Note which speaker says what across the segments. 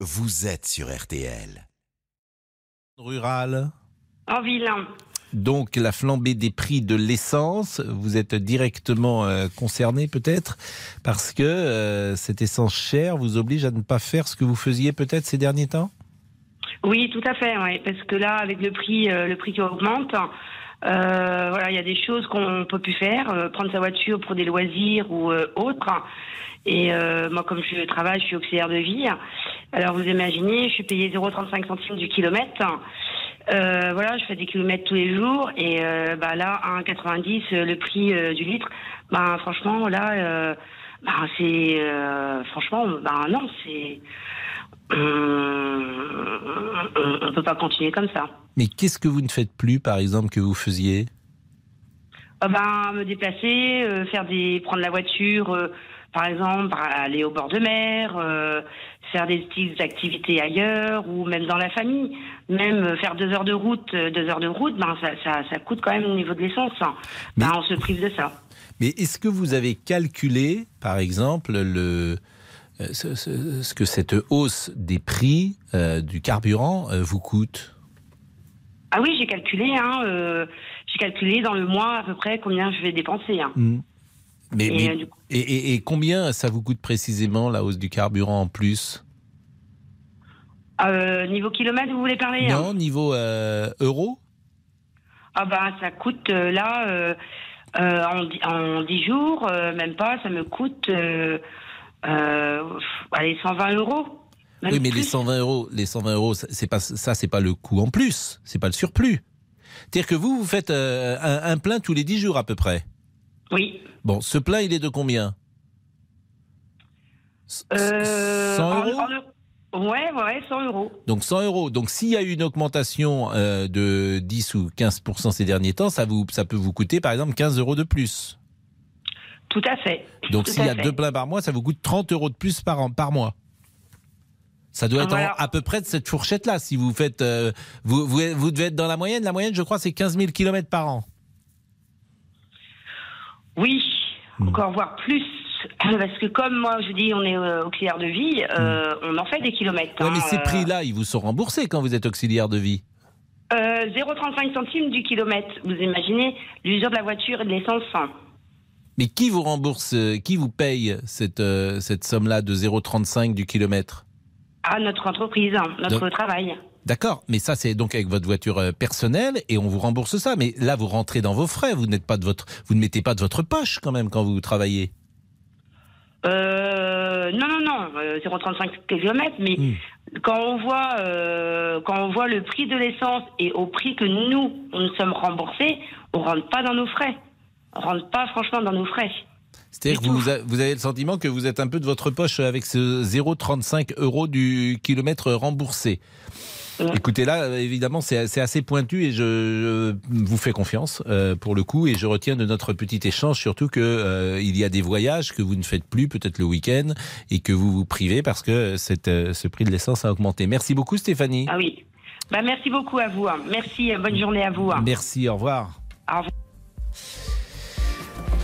Speaker 1: vous êtes sur RTL.
Speaker 2: Rural.
Speaker 3: En ville.
Speaker 2: Donc la flambée des prix de l'essence, vous êtes directement euh, concerné peut-être parce que euh, cette essence chère vous oblige à ne pas faire ce que vous faisiez peut-être ces derniers temps?
Speaker 3: Oui, tout à fait, ouais, parce que là, avec le prix, euh, le prix qui augmente, euh, voilà, il y a des choses qu'on peut plus faire, euh, prendre sa voiture pour des loisirs ou euh, autres. Et euh, moi, comme je travaille, je suis auxiliaire de vie. Alors vous imaginez, je suis payée 0,35 centimes du kilomètre. Euh, voilà, je fais des kilomètres tous les jours et euh, bah là, à 1,90 euh, le prix du litre. Bah franchement, là, bah c'est franchement, bah non, c'est on, on peut pas continuer comme ça.
Speaker 2: Mais qu'est-ce que vous ne faites plus par exemple que vous faisiez?
Speaker 3: Ah ben, me déplacer, euh, faire des, prendre la voiture, euh, par exemple, par- aller au bord de mer, euh, faire des petites activités ailleurs ou même dans la famille. Même euh, faire deux heures de route, euh, deux heures de route, ben ça, ça, ça coûte quand même au niveau de l'essence. hein. Ben, on se prive de ça.
Speaker 2: Mais est-ce que vous avez calculé par exemple le euh, ce, ce- ce que cette hausse des prix euh, du carburant euh, vous coûte?
Speaker 3: Ah oui, j'ai calculé, hein, euh, j'ai calculé dans le mois à peu près combien je vais dépenser. Hein.
Speaker 2: Hmm. mais,
Speaker 3: Et,
Speaker 2: mais-
Speaker 3: euh, coup,
Speaker 2: et- et- et combien ça vous coûte précisément la hausse du carburant en plus?
Speaker 3: Euh, niveau kilomètre, vous voulez parler hein?
Speaker 2: Non, niveau euro
Speaker 3: Ah bah ça coûte là en, dix- en 10 jours, même pas, ça me coûte allez 120 euros. Même
Speaker 2: Oui, mais les
Speaker 3: plus.
Speaker 2: 120 euros, les 120 euros, ça, c'est pas ça, c'est pas le coût en plus, c'est pas le surplus. C'est-à-dire que vous, vous faites euh, un, un plein tous les 10 jours à peu près.
Speaker 3: Oui.
Speaker 2: Bon, ce plein, il est de combien? S-
Speaker 3: Euh,
Speaker 2: 100
Speaker 3: en-
Speaker 2: euros?
Speaker 3: en euros. Ouais, ouais, 100 euros.
Speaker 2: Donc 100 euros. Donc s'il y a eu une augmentation euh, de 10 ou 15% ces derniers temps, ça, vous, ça peut vous coûter par exemple 15 euros de plus.
Speaker 3: Tout à fait.
Speaker 2: Donc s'il y a
Speaker 3: fait.
Speaker 2: deux pleins par mois, ça vous coûte 30 euros de plus par, an, par mois. Ça doit être en-
Speaker 3: Voilà.
Speaker 2: à peu près de cette fourchette-là. Si vous faites, euh, vous, vous, vous devez être dans la moyenne. La moyenne, je crois, c'est 15 000 km par an.
Speaker 3: Oui,
Speaker 2: Hmm.
Speaker 3: encore voire plus. Parce que comme moi, je dis, on est euh, auxiliaire de vie, euh, on en fait des kilomètres.
Speaker 2: Hmm. Mais
Speaker 3: hein,
Speaker 2: ces
Speaker 3: euh,
Speaker 2: prix-là, ils vous sont remboursés quand vous êtes auxiliaire de vie.
Speaker 3: euh, 0,35 centimes du kilomètre. Vous imaginez l'usure de la voiture et de l'essence.
Speaker 2: Mais qui vous rembourse, euh, qui vous paye cette, euh, cette somme-là de 0,35 du kilomètre?
Speaker 3: À notre entreprise, notre
Speaker 2: Donc-
Speaker 3: travail.
Speaker 2: D'accord, mais ça c'est donc avec votre voiture euh, personnelle et on vous rembourse ça. Mais là vous rentrez dans vos frais, vous n'êtes pas de votre, vous ne mettez pas de votre poche quand même quand vous travaillez.
Speaker 3: Euh, non, non, non, euh, 0,35 km, mais
Speaker 2: Hmm.
Speaker 3: quand on voit euh, quand on voit le prix de l'essence et au prix que nous, nous sommes remboursés, on rentre pas dans nos frais. On rentre pas franchement dans nos frais.
Speaker 2: C'est-à-dire que vous, a- vous avez le sentiment que vous êtes un peu de votre poche avec ce 0,35 euros du kilomètre remboursé.
Speaker 3: Ouais.
Speaker 2: Écoutez, là, évidemment, c'est c'est assez pointu et je, je vous fais confiance euh, pour le coup. Et je retiens de notre petit échange surtout que euh, il y a des voyages que vous ne faites plus, peut-être le week-end, et que vous vous privez parce que cette, euh, ce prix de l'essence a augmenté. Merci beaucoup, Stéphanie.
Speaker 3: Ah oui. Bah, merci beaucoup à vous. hein. Merci, bonne journée à vous. hein.
Speaker 2: Merci, au revoir.
Speaker 3: Au revoir.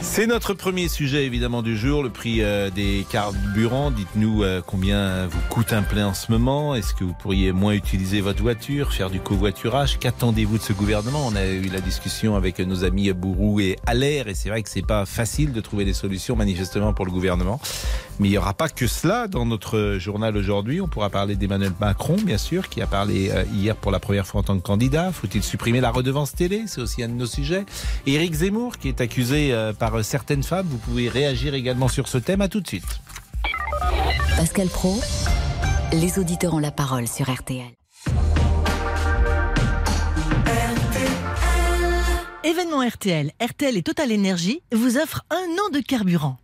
Speaker 2: C'est notre premier sujet évidemment du jour, le prix euh, des carburants. Dites-nous euh, combien vous coûte un plein en ce moment. Est-ce que vous pourriez moins utiliser votre voiture, faire du covoiturage? Qu'attendez-vous de ce gouvernement? On a eu la discussion avec nos amis Bourou et Allaire et c'est vrai que c'est pas facile de trouver des solutions manifestement pour le gouvernement. Mais il n'y aura pas que cela dans notre journal aujourd'hui. On pourra parler d'Emmanuel Macron, bien sûr, qui a parlé euh, hier pour la première fois en tant que candidat. Faut-il supprimer la redevance télé? C'est aussi un de nos sujets. Éric Zemmour, qui est accusé euh, par euh, certaines femmes. Vous pouvez réagir également sur ce thème. À tout de suite.
Speaker 4: Pascal Pro, les auditeurs ont la parole sur RTL.
Speaker 5: Événement RTL, RTL et Total Énergie vous offrent un an de carburant.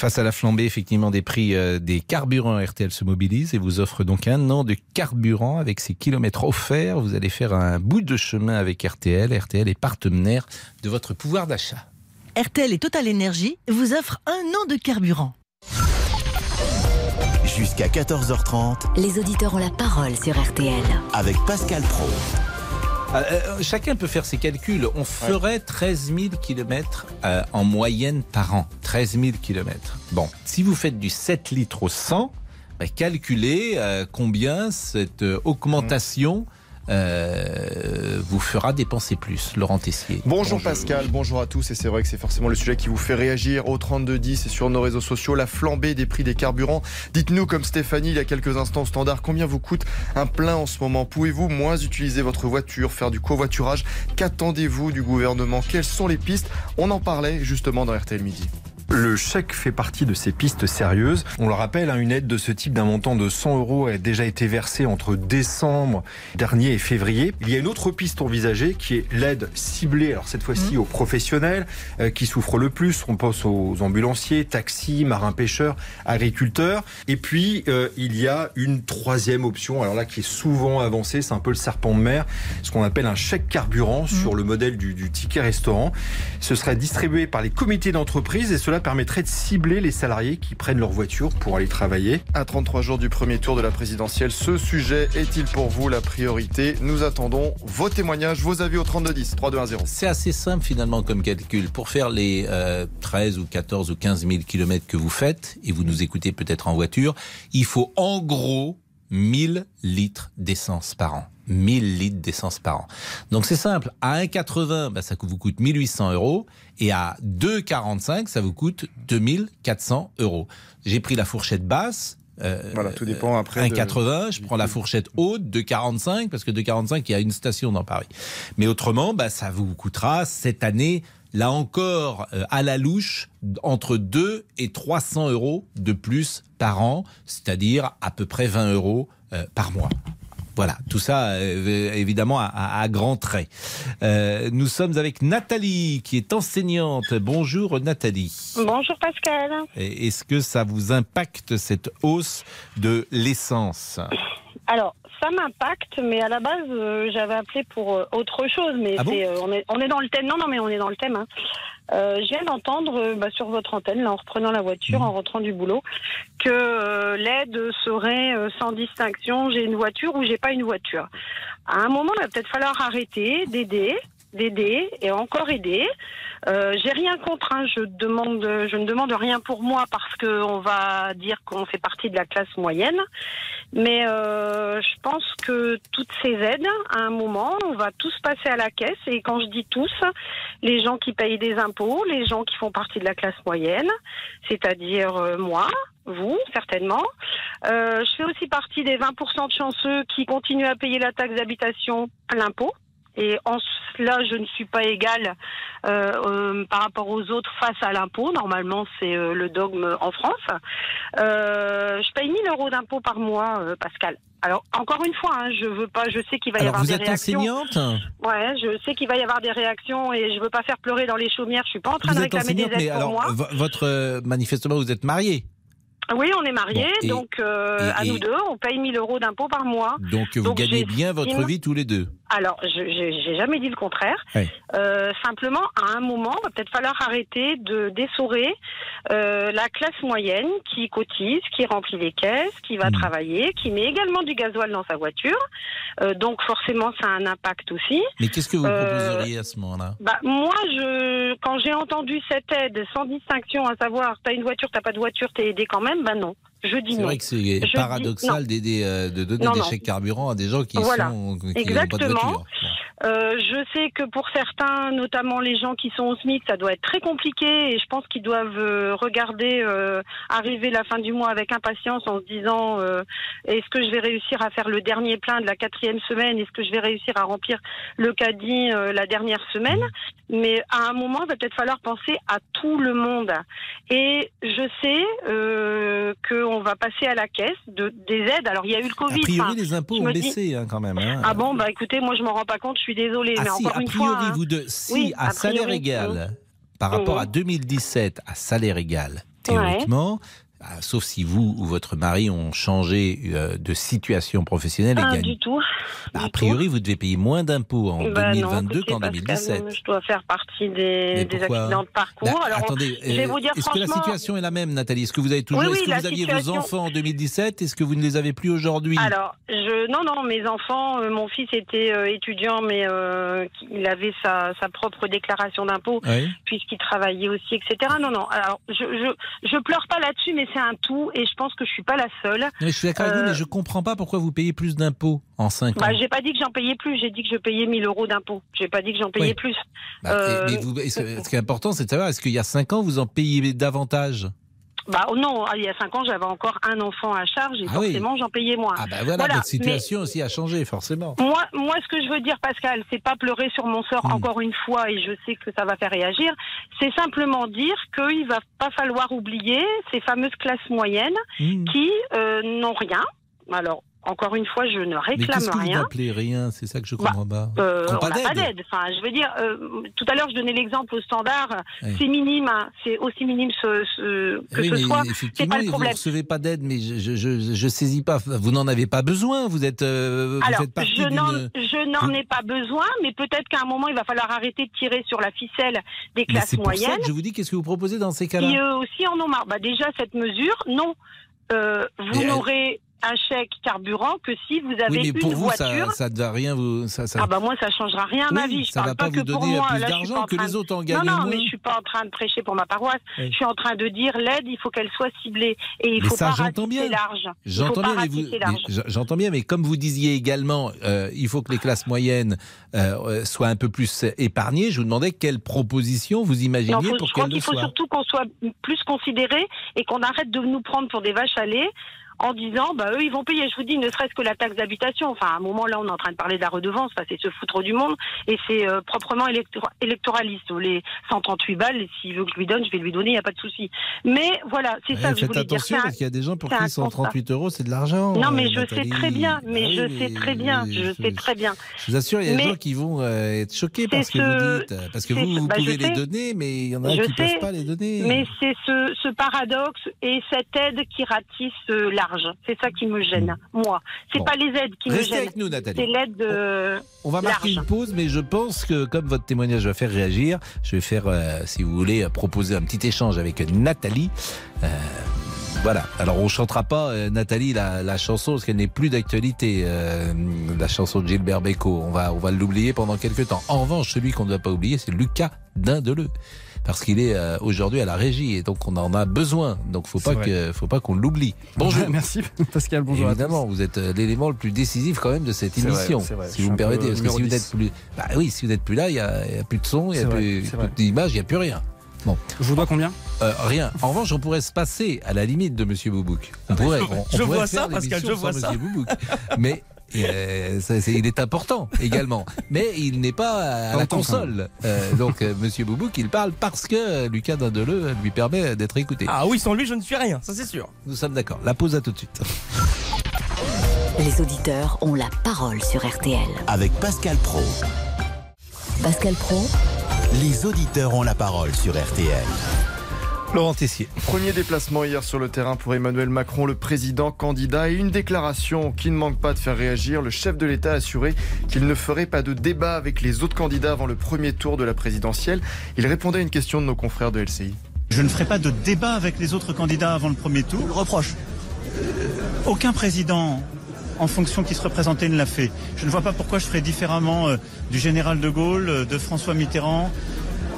Speaker 2: Face à la flambée effectivement des prix euh, des carburants, RTL se mobilise et vous offre donc un an de carburant avec ses kilomètres offerts. Vous allez faire un bout de chemin avec RTL. RTL est partenaire de votre pouvoir d'achat.
Speaker 5: RTL et Total Énergie vous offrent un an de carburant.
Speaker 1: Jusqu'à 14h30
Speaker 4: Les auditeurs ont la parole sur RTL.
Speaker 1: avec Pascal Pro.
Speaker 2: Euh, euh, chacun peut faire ses calculs. On ferait 13 000 km en moyenne par an. 13 000 km. Bon, si vous faites du 7 litres au 100, bah, calculer euh, combien cette augmentation euh, vous fera dépenser plus. Laurent Tessier.
Speaker 6: Bonjour, Pascal, bonjour à tous. Et c'est vrai que c'est forcément le sujet qui vous fait réagir au 3210 et sur nos réseaux sociaux. La flambée des prix des carburants. Dites-nous, comme Stéphanie il y a quelques instants au standard, combien vous coûte un plein en ce moment? Pouvez-vous moins utiliser votre voiture, faire du covoiturage? Qu'attendez-vous du gouvernement? Quelles sont les pistes? On en parlait justement dans RTL Midi.
Speaker 7: Le chèque fait partie de ces pistes sérieuses. On le rappelle, hein, une aide de ce type d'un montant de 100 euros a déjà été versée entre décembre dernier et février. Il y a une autre piste envisagée qui est l'aide ciblée, alors cette fois-ci aux professionnels euh, qui souffrent le plus. On pense aux ambulanciers, taxis, marins-pêcheurs, agriculteurs. Et puis, euh, il y a une troisième option, alors là qui est souvent avancée, c'est un peu le serpent de mer, ce qu'on appelle un chèque carburant sur le modèle du, du ticket restaurant. Ce serait distribué par les comités d'entreprise et cela permettrait de cibler les salariés qui prennent leur voiture pour aller travailler.
Speaker 6: À 33 jours du premier tour de la présidentielle, ce sujet est-il pour vous la priorité? Nous attendons vos témoignages, vos avis au 3210 3210.
Speaker 2: C'est assez simple finalement comme calcul. Pour faire les euh, 13 ou 14 ou 15 000 kilomètres que vous faites, et vous nous écoutez peut-être en voiture, il faut en gros 1000 litres d'essence par an. 1000 litres d'essence par an. Donc c'est simple, à 1,80, bah, ça vous coûte 1800 euros, et à 2,45, ça vous coûte 2400 euros. J'ai pris la fourchette basse, euh,
Speaker 6: Voilà, tout dépend après. de-
Speaker 2: 1,80, je prends la fourchette haute de 45 parce que de 45 il y a une station dans Paris. Mais autrement, bah, ça vous coûtera cette année, là encore, euh, à la louche, entre 2 et 300 euros de plus par an, c'est-à-dire à peu près 20 euros euh, par mois. Voilà, tout ça euh, évidemment à, à- à grands traits. Euh, nous sommes avec Nathalie qui est enseignante. Bonjour Nathalie.
Speaker 8: Bonjour Pascal.
Speaker 2: Est-ce que ça vous impacte cette hausse de l'essence?
Speaker 8: Alors, ça m'impacte, mais à la base, euh, j'avais appelé pour euh, autre chose. Mais
Speaker 2: Ah bon
Speaker 8: euh, on, est, on est dans le thème. Non, non, mais on est dans le thème. hein. Euh, je viens d'entendre euh, bah, sur votre antenne, là, en reprenant la voiture,
Speaker 2: Mmh.
Speaker 8: en rentrant du boulot, que l'aide serait euh, sans distinction. J'ai une voiture ou j'ai pas une voiture. À un moment, il va peut-être falloir arrêter d'aider, d'aider et encore aider. Euh, j'ai rien contre, hein. je demande, je ne demande rien pour moi parce que on va dire qu'on fait partie de la classe moyenne. Mais euh, je pense que toutes ces aides, à un moment, on va tous passer à la caisse. Et quand je dis tous, les gens qui payent des impôts, les gens qui font partie de la classe moyenne, c'est-à-dire euh, moi, vous, certainement. Euh, je fais aussi partie des 20% de chanceux qui continuent à payer la taxe d'habitation plein pot. Et en cela, je ne suis pas égale euh, euh, par rapport aux autres face à l'impôt. Normalement, c'est euh, le dogme en France. Je paye 1000 euros d'impôt par mois, Pascal. Alors encore une fois, hein, je veux pas. Je sais qu'il va y
Speaker 2: Alors
Speaker 8: avoir
Speaker 2: vous
Speaker 8: des
Speaker 2: êtes
Speaker 8: réactions.
Speaker 2: enseignante
Speaker 8: Ouais, je sais qu'il va y avoir des réactions et je veux pas faire pleurer dans les chaumières. Je suis pas en train
Speaker 2: Vous
Speaker 8: de
Speaker 2: êtes
Speaker 8: réclamer des aides
Speaker 2: mais
Speaker 8: pour
Speaker 2: alors
Speaker 8: moi.
Speaker 2: vo- votre manifestement vous êtes mariée,
Speaker 8: Oui, on est mariés,
Speaker 2: Bon, et-
Speaker 8: donc
Speaker 2: et-
Speaker 8: à nous deux, on paye 1000 euros d'impôt par mois.
Speaker 2: donc vous
Speaker 8: Donc,
Speaker 2: gagnez bien votre vie tous les deux.
Speaker 8: Alors, je j'ai jamais dit le contraire.
Speaker 2: Oui.
Speaker 8: Euh, simplement, à un moment, il va peut-être falloir arrêter de d'essorer euh, la classe moyenne qui cotise, qui remplit les caisses, qui va
Speaker 2: Mm.
Speaker 8: travailler, qui met également du gasoil dans sa voiture. Euh, donc, forcément, ça a un impact aussi.
Speaker 2: Mais qu'est-ce que vous
Speaker 8: Euh,
Speaker 2: proposeriez à ce moment-là?
Speaker 8: Bah, moi, je, quand j'ai entendu cette aide sans distinction, à savoir, t'as une voiture, t'as pas de voiture, t'es aidé quand même, bah non. Je dis
Speaker 2: C'est vrai que c'est
Speaker 8: dis
Speaker 2: paradoxal d'aider, euh, de donner
Speaker 8: Non,
Speaker 2: des
Speaker 8: non.
Speaker 2: chèques carburant à des gens qui
Speaker 8: Voilà.
Speaker 2: sont qui n'ont pas de
Speaker 8: Exactement.
Speaker 2: voiture.
Speaker 8: Euh, je sais que pour certains, notamment les gens qui sont au SMIC, ça doit être très compliqué et je pense qu'ils doivent euh, regarder arriver la fin du mois avec impatience en se disant est-ce que je vais réussir à faire le dernier plein de la quatrième semaine? Est-ce que je vais réussir à remplir le caddie la dernière semaine? Mais à un moment, il va peut-être falloir penser à tout le monde. Et je sais euh, qu'on va passer à la caisse de, des aides. Alors il y a eu le
Speaker 2: A
Speaker 8: Covid.
Speaker 2: priori,
Speaker 8: enfin,
Speaker 2: les impôts ont
Speaker 8: dis-
Speaker 2: baissé hein, quand même. hein.
Speaker 8: ah bon, bah écoutez, moi je m'en rends pas compte, je suis désolée,
Speaker 2: Ah
Speaker 8: mais
Speaker 2: si,
Speaker 8: encore
Speaker 2: a
Speaker 8: une
Speaker 2: priori,
Speaker 8: fois.
Speaker 2: vous deux, si
Speaker 8: Oui,
Speaker 2: à
Speaker 8: a
Speaker 2: salaire
Speaker 8: priori,
Speaker 2: égal, par rapport
Speaker 8: Mhm.
Speaker 2: à 2017, à salaire égal, théoriquement, ah, sauf si vous ou votre mari ont changé euh, de situation professionnelle et
Speaker 8: Pas
Speaker 2: gagnent.
Speaker 8: du tout.
Speaker 2: Bah, a priori, vous devez payer moins d'impôts en
Speaker 8: tout. Bah non,
Speaker 2: 2022
Speaker 8: écoutez,
Speaker 2: qu'en
Speaker 8: Pascal,
Speaker 2: 2017.
Speaker 8: Je dois faire partie des, des accidents de parcours.
Speaker 2: Bah,
Speaker 8: Alors,
Speaker 2: attendez,
Speaker 8: je vais
Speaker 2: euh,
Speaker 8: vous dire
Speaker 2: est-ce que la situation est la même, Nathalie? Est-ce que vous avez toujours,
Speaker 8: Oui, oui,
Speaker 2: est-ce que
Speaker 8: la
Speaker 2: vous aviez vos enfants en 2017 Est-ce que vous ne les avez plus aujourd'hui?
Speaker 8: Alors, je, non, non, mes enfants, euh, mon fils était euh, étudiant, mais il avait sa, sa propre déclaration d'impôt
Speaker 2: Oui.
Speaker 8: puisqu'il travaillait aussi, etc. Non, non. Alors, je, je, je pleure pas là-dessus, mais c'est un tout et je pense que je suis pas la seule.
Speaker 2: Mais je suis d'accord avec vous,
Speaker 8: Euh,
Speaker 2: mais je comprends pas pourquoi vous payez plus d'impôts en 5 ans.
Speaker 8: Bah, j'ai pas dit que j'en payais plus, j'ai dit que je payais 1000 euros d'impôts. J'ai pas dit que j'en payais
Speaker 2: Oui.
Speaker 8: plus.
Speaker 2: Bah,
Speaker 8: euh,
Speaker 2: mais vous- ce ce qui est important, c'est de savoir, est-ce qu'il y a 5 ans, vous en payez davantage?
Speaker 8: Bah oh non, il y a 5 ans, j'avais encore un enfant à charge et
Speaker 2: Ah oui.
Speaker 8: forcément, j'en payais moins.
Speaker 2: Ah bah voilà,
Speaker 8: Voilà,
Speaker 2: votre situation aussi a changé, forcément.
Speaker 8: Moi, moi, ce que je veux dire, Pascal, c'est pas pleurer sur mon sort
Speaker 2: Mm.
Speaker 8: encore une fois, et je sais que ça va faire réagir. C'est simplement dire qu'il va pas falloir oublier ces fameuses classes moyennes
Speaker 2: Mmh.
Speaker 8: qui euh, n'ont rien. Alors, encore une fois, je ne
Speaker 2: Mais
Speaker 8: réclame
Speaker 2: qu'est-ce que vous
Speaker 8: rien.
Speaker 2: rien? C'est ça que je
Speaker 8: Bah,
Speaker 2: comprends pas.
Speaker 8: Euh, on
Speaker 2: pas
Speaker 8: n'a pas
Speaker 2: d'aide.
Speaker 8: Enfin, je veux dire, euh, tout à l'heure, je donnais l'exemple au standard. C'est minime, hein. c'est aussi minime ce, ce- que
Speaker 2: Oui,
Speaker 8: ce
Speaker 2: mais
Speaker 8: soit.
Speaker 2: Effectivement,
Speaker 8: pas le
Speaker 2: vous
Speaker 8: problème.
Speaker 2: recevez pas d'aide, mais je, je, je, saisis pas. Vous n'en avez pas besoin. Vous êtes, euh, vous
Speaker 8: Alors,
Speaker 2: faites partie
Speaker 8: je n'en,
Speaker 2: d'une.
Speaker 8: je n'en ai pas besoin, mais peut-être qu'à un moment, il va falloir arrêter de tirer sur la ficelle des
Speaker 2: Mais
Speaker 8: classes
Speaker 2: c'est pour ça
Speaker 8: moyennes.
Speaker 2: que je vous dis, qu'est-ce que vous proposez dans ces cas-là?
Speaker 8: eux aussi en ont marre. Bah déjà cette mesure, non. Euh, vous
Speaker 2: Mais
Speaker 8: n'aurez un chèque carburant que si vous avez
Speaker 2: Oui, mais
Speaker 8: une
Speaker 2: pour vous,
Speaker 8: voiture.
Speaker 2: ça, ça ne va rien vous. Ça, ça...
Speaker 8: Ah bah moi ça changera rien à ma
Speaker 2: Oui,
Speaker 8: vie. Je
Speaker 2: ça
Speaker 8: parle
Speaker 2: va pas vous
Speaker 8: pour
Speaker 2: donner
Speaker 8: moi.
Speaker 2: plus d'argent que les autres en gagnent
Speaker 8: non,
Speaker 2: moins.
Speaker 8: mais je suis pas en train de prêcher pour ma paroisse.
Speaker 2: Oui.
Speaker 8: Je suis en train de dire l'aide, il faut qu'elle soit ciblée et il
Speaker 2: Mais
Speaker 8: faut
Speaker 2: ça,
Speaker 8: pas
Speaker 2: bien.
Speaker 8: large.
Speaker 2: J'entends bien, mais vous, j'entends bien, mais comme vous disiez également, euh, il faut que les classes moyennes euh, euh, soient un peu plus épargnées. Je vous demandais quelles propositions vous imaginiez
Speaker 8: Non, faut-
Speaker 2: pour
Speaker 8: je crois
Speaker 2: qu'elles
Speaker 8: qu'il faut
Speaker 2: soient.
Speaker 8: surtout qu'on soit plus considérés et qu'on arrête de nous prendre pour des vaches à lait en disant bah eux ils vont payer. Je vous dis ne serait-ce que la taxe d'habitation. Enfin à un moment là on est en train de parler de la redevance. Enfin, c'est se foutre du monde et c'est euh, proprement élector- électoraliste. Les 138 balles, s'il veut que je lui donne, je vais lui donner, il n'y a pas de souci. Mais voilà, c'est
Speaker 2: Ouais,
Speaker 8: ça je
Speaker 2: faites
Speaker 8: voulais dire.
Speaker 2: attention
Speaker 8: un-
Speaker 2: parce qu'il y a des gens pour qui 138 euros c'est de l'argent.
Speaker 8: Non
Speaker 2: euh,
Speaker 8: mais je
Speaker 2: Nathalie.
Speaker 8: sais très bien, mais
Speaker 2: Ah oui,
Speaker 8: je sais
Speaker 2: mais
Speaker 8: très bien, je
Speaker 2: je-
Speaker 8: sais très bien.
Speaker 2: Je vous assure, il y a des gens qui vont euh, être choqués par ce que vous dites. Parce que vous, vous
Speaker 8: bah, je
Speaker 2: pouvez les
Speaker 8: sais.
Speaker 2: donner, mais il y en a
Speaker 8: Je
Speaker 2: qui ne peuvent pas les donner.
Speaker 8: Mais c'est ce, ce paradoxe et cette aide qui ratisse euh, C'est ça qui me gêne, moi. C'est
Speaker 2: Bon.
Speaker 8: pas les aides qui me gênent.
Speaker 2: avec nous, Nathalie.
Speaker 8: C'est l'aide euh,
Speaker 2: On va marquer
Speaker 8: large.
Speaker 2: une pause, mais je pense que comme votre témoignage va faire réagir, je vais faire, euh, si vous voulez, euh, proposer un petit échange avec Nathalie. Euh, voilà. Alors on chantera pas euh, Nathalie la, la chanson parce qu'elle n'est plus d'actualité. euh, la chanson de Gilbert Bécaud. On va on va l'oublier pendant quelques temps. En revanche, celui qu'on ne doit pas oublier, c'est Lucas Dindeleu. Parce qu'il est euh, aujourd'hui à la régie et donc on en a besoin. Donc faut pas
Speaker 9: vrai.
Speaker 2: que faut pas qu'on l'oublie. Bonjour.
Speaker 9: Merci Pascal, bonjour à tous.
Speaker 2: Évidemment, vous êtes euh, l'élément le plus décisif quand même de cette
Speaker 9: vrai,
Speaker 2: émission.
Speaker 9: vrai. Je
Speaker 2: Si vous me permettez, parce que si vous
Speaker 9: 10.
Speaker 2: n'êtes plus, bah oui, si vous n'êtes plus là, il y a, plus de son, il y a
Speaker 9: vrai,
Speaker 2: plus, plus
Speaker 9: vrai.
Speaker 2: d'image, il n'y a plus rien. Bon,
Speaker 9: Je vous dois combien?
Speaker 2: Euh, rien. En revanche, on pourrait se passer à la limite de Monsieur Boubouk. On pourrait. on- on
Speaker 9: je
Speaker 2: pourrait
Speaker 9: vois ça, Pascal, je vois ça.
Speaker 2: Monsieur Boubouk. Mais euh, ça, il est important également. Mais il n'est pas à la console. Euh, donc euh, Monsieur Boubouk, il parle parce que Lucas Dindeleu lui permet d'être écouté.
Speaker 9: Ah oui, sans lui, je ne suis rien, ça c'est sûr.
Speaker 2: Nous sommes d'accord. La pause à tout de suite.
Speaker 4: Les auditeurs ont la parole sur RTL.
Speaker 1: Avec Pascal Pro.
Speaker 4: Pascal Pro,
Speaker 1: Les auditeurs ont la parole sur RTL.
Speaker 2: Laurent Tessier.
Speaker 6: Premier déplacement hier sur le terrain pour Emmanuel Macron, le président candidat, et une déclaration qui ne manque pas de faire réagir. Le chef de l'État a assuré qu'il ne ferait pas de débat avec les autres candidats avant le premier tour de la présidentielle. Il répondait à une question de nos confrères de LCI.
Speaker 10: Je ne ferai pas de débat avec les autres candidats avant le premier tour.
Speaker 9: Le reproche.
Speaker 10: Aucun président en fonction qui se représentait ne l'a fait. Je ne vois pas pourquoi je ferais différemment euh, du général de Gaulle, euh, de François Mitterrand,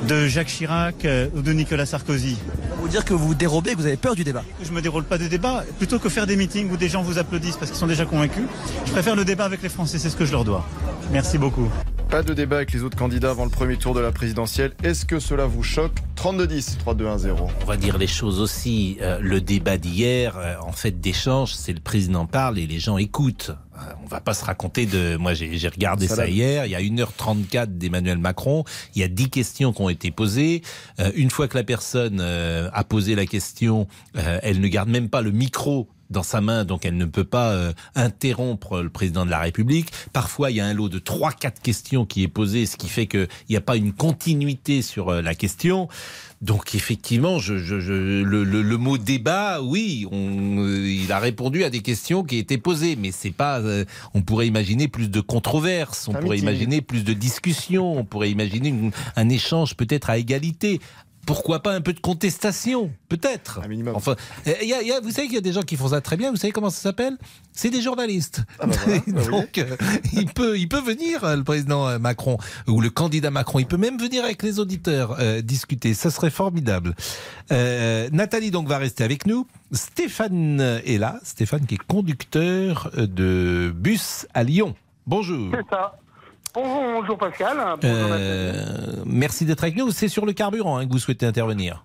Speaker 10: de Jacques Chirac euh, ou de Nicolas Sarkozy.
Speaker 9: Vous dire que vous vous dérobez, que vous avez peur du débat.
Speaker 10: Je me déroule pas de débat. Plutôt que faire des meetings où des gens vous applaudissent parce qu'ils sont déjà convaincus, je préfère le débat avec les Français, c'est ce que je leur dois. Merci beaucoup.
Speaker 6: Pas de débat avec les autres candidats avant le premier tour de la présidentielle. Est-ce que cela vous choque 32-10, 3-2-1-0.
Speaker 2: On va dire les choses aussi. Euh, le débat d'hier, euh, en fait, d'échange, c'est le président parle et les gens écoutent. Euh, on va pas se raconter de. Moi, j'ai regardé ça, hier. Il y a 1h34 d'Emmanuel Macron. Il y a 10 questions qui ont été posées. Euh, une fois que la personne a posé la question, elle ne garde même pas le micro dans sa main, donc elle ne peut pas euh, interrompre le président de la République. Parfois, il y a un lot de trois, quatre questions qui est posé, ce qui fait qu'il n'y a pas une continuité sur euh, la question. Donc effectivement, je, je, je, le, le, le mot débat, oui, on, euh, il a répondu à des questions qui étaient posées, mais c'est pas. euh, on pourrait imaginer plus de controverses, on pourrait imaginer plus de discussions, on pourrait imaginer une- un échange peut-être à égalité. Pourquoi pas un peu de contestation Peut-être.
Speaker 6: Un minimum.
Speaker 2: Enfin, il y a- il y a- vous savez qu'il y a des gens qui font ça très bien. Vous savez comment ça s'appelle? C'est des journalistes.
Speaker 6: Ah bah voilà, bah oui.
Speaker 2: Donc, euh, il, peut, il peut venir, euh, le président euh, Macron, ou le candidat Macron. Il peut même venir avec les auditeurs euh, discuter. Ça serait formidable. Euh, Nathalie donc va rester avec nous. Stéphane est là. Stéphane qui est conducteur de bus à Lyon. Bonjour.
Speaker 11: C'est ça. Bonjour, Pascal. Bonjour.
Speaker 2: Euh, merci d'être avec nous. C'est sur le carburant hein, que vous souhaitez intervenir.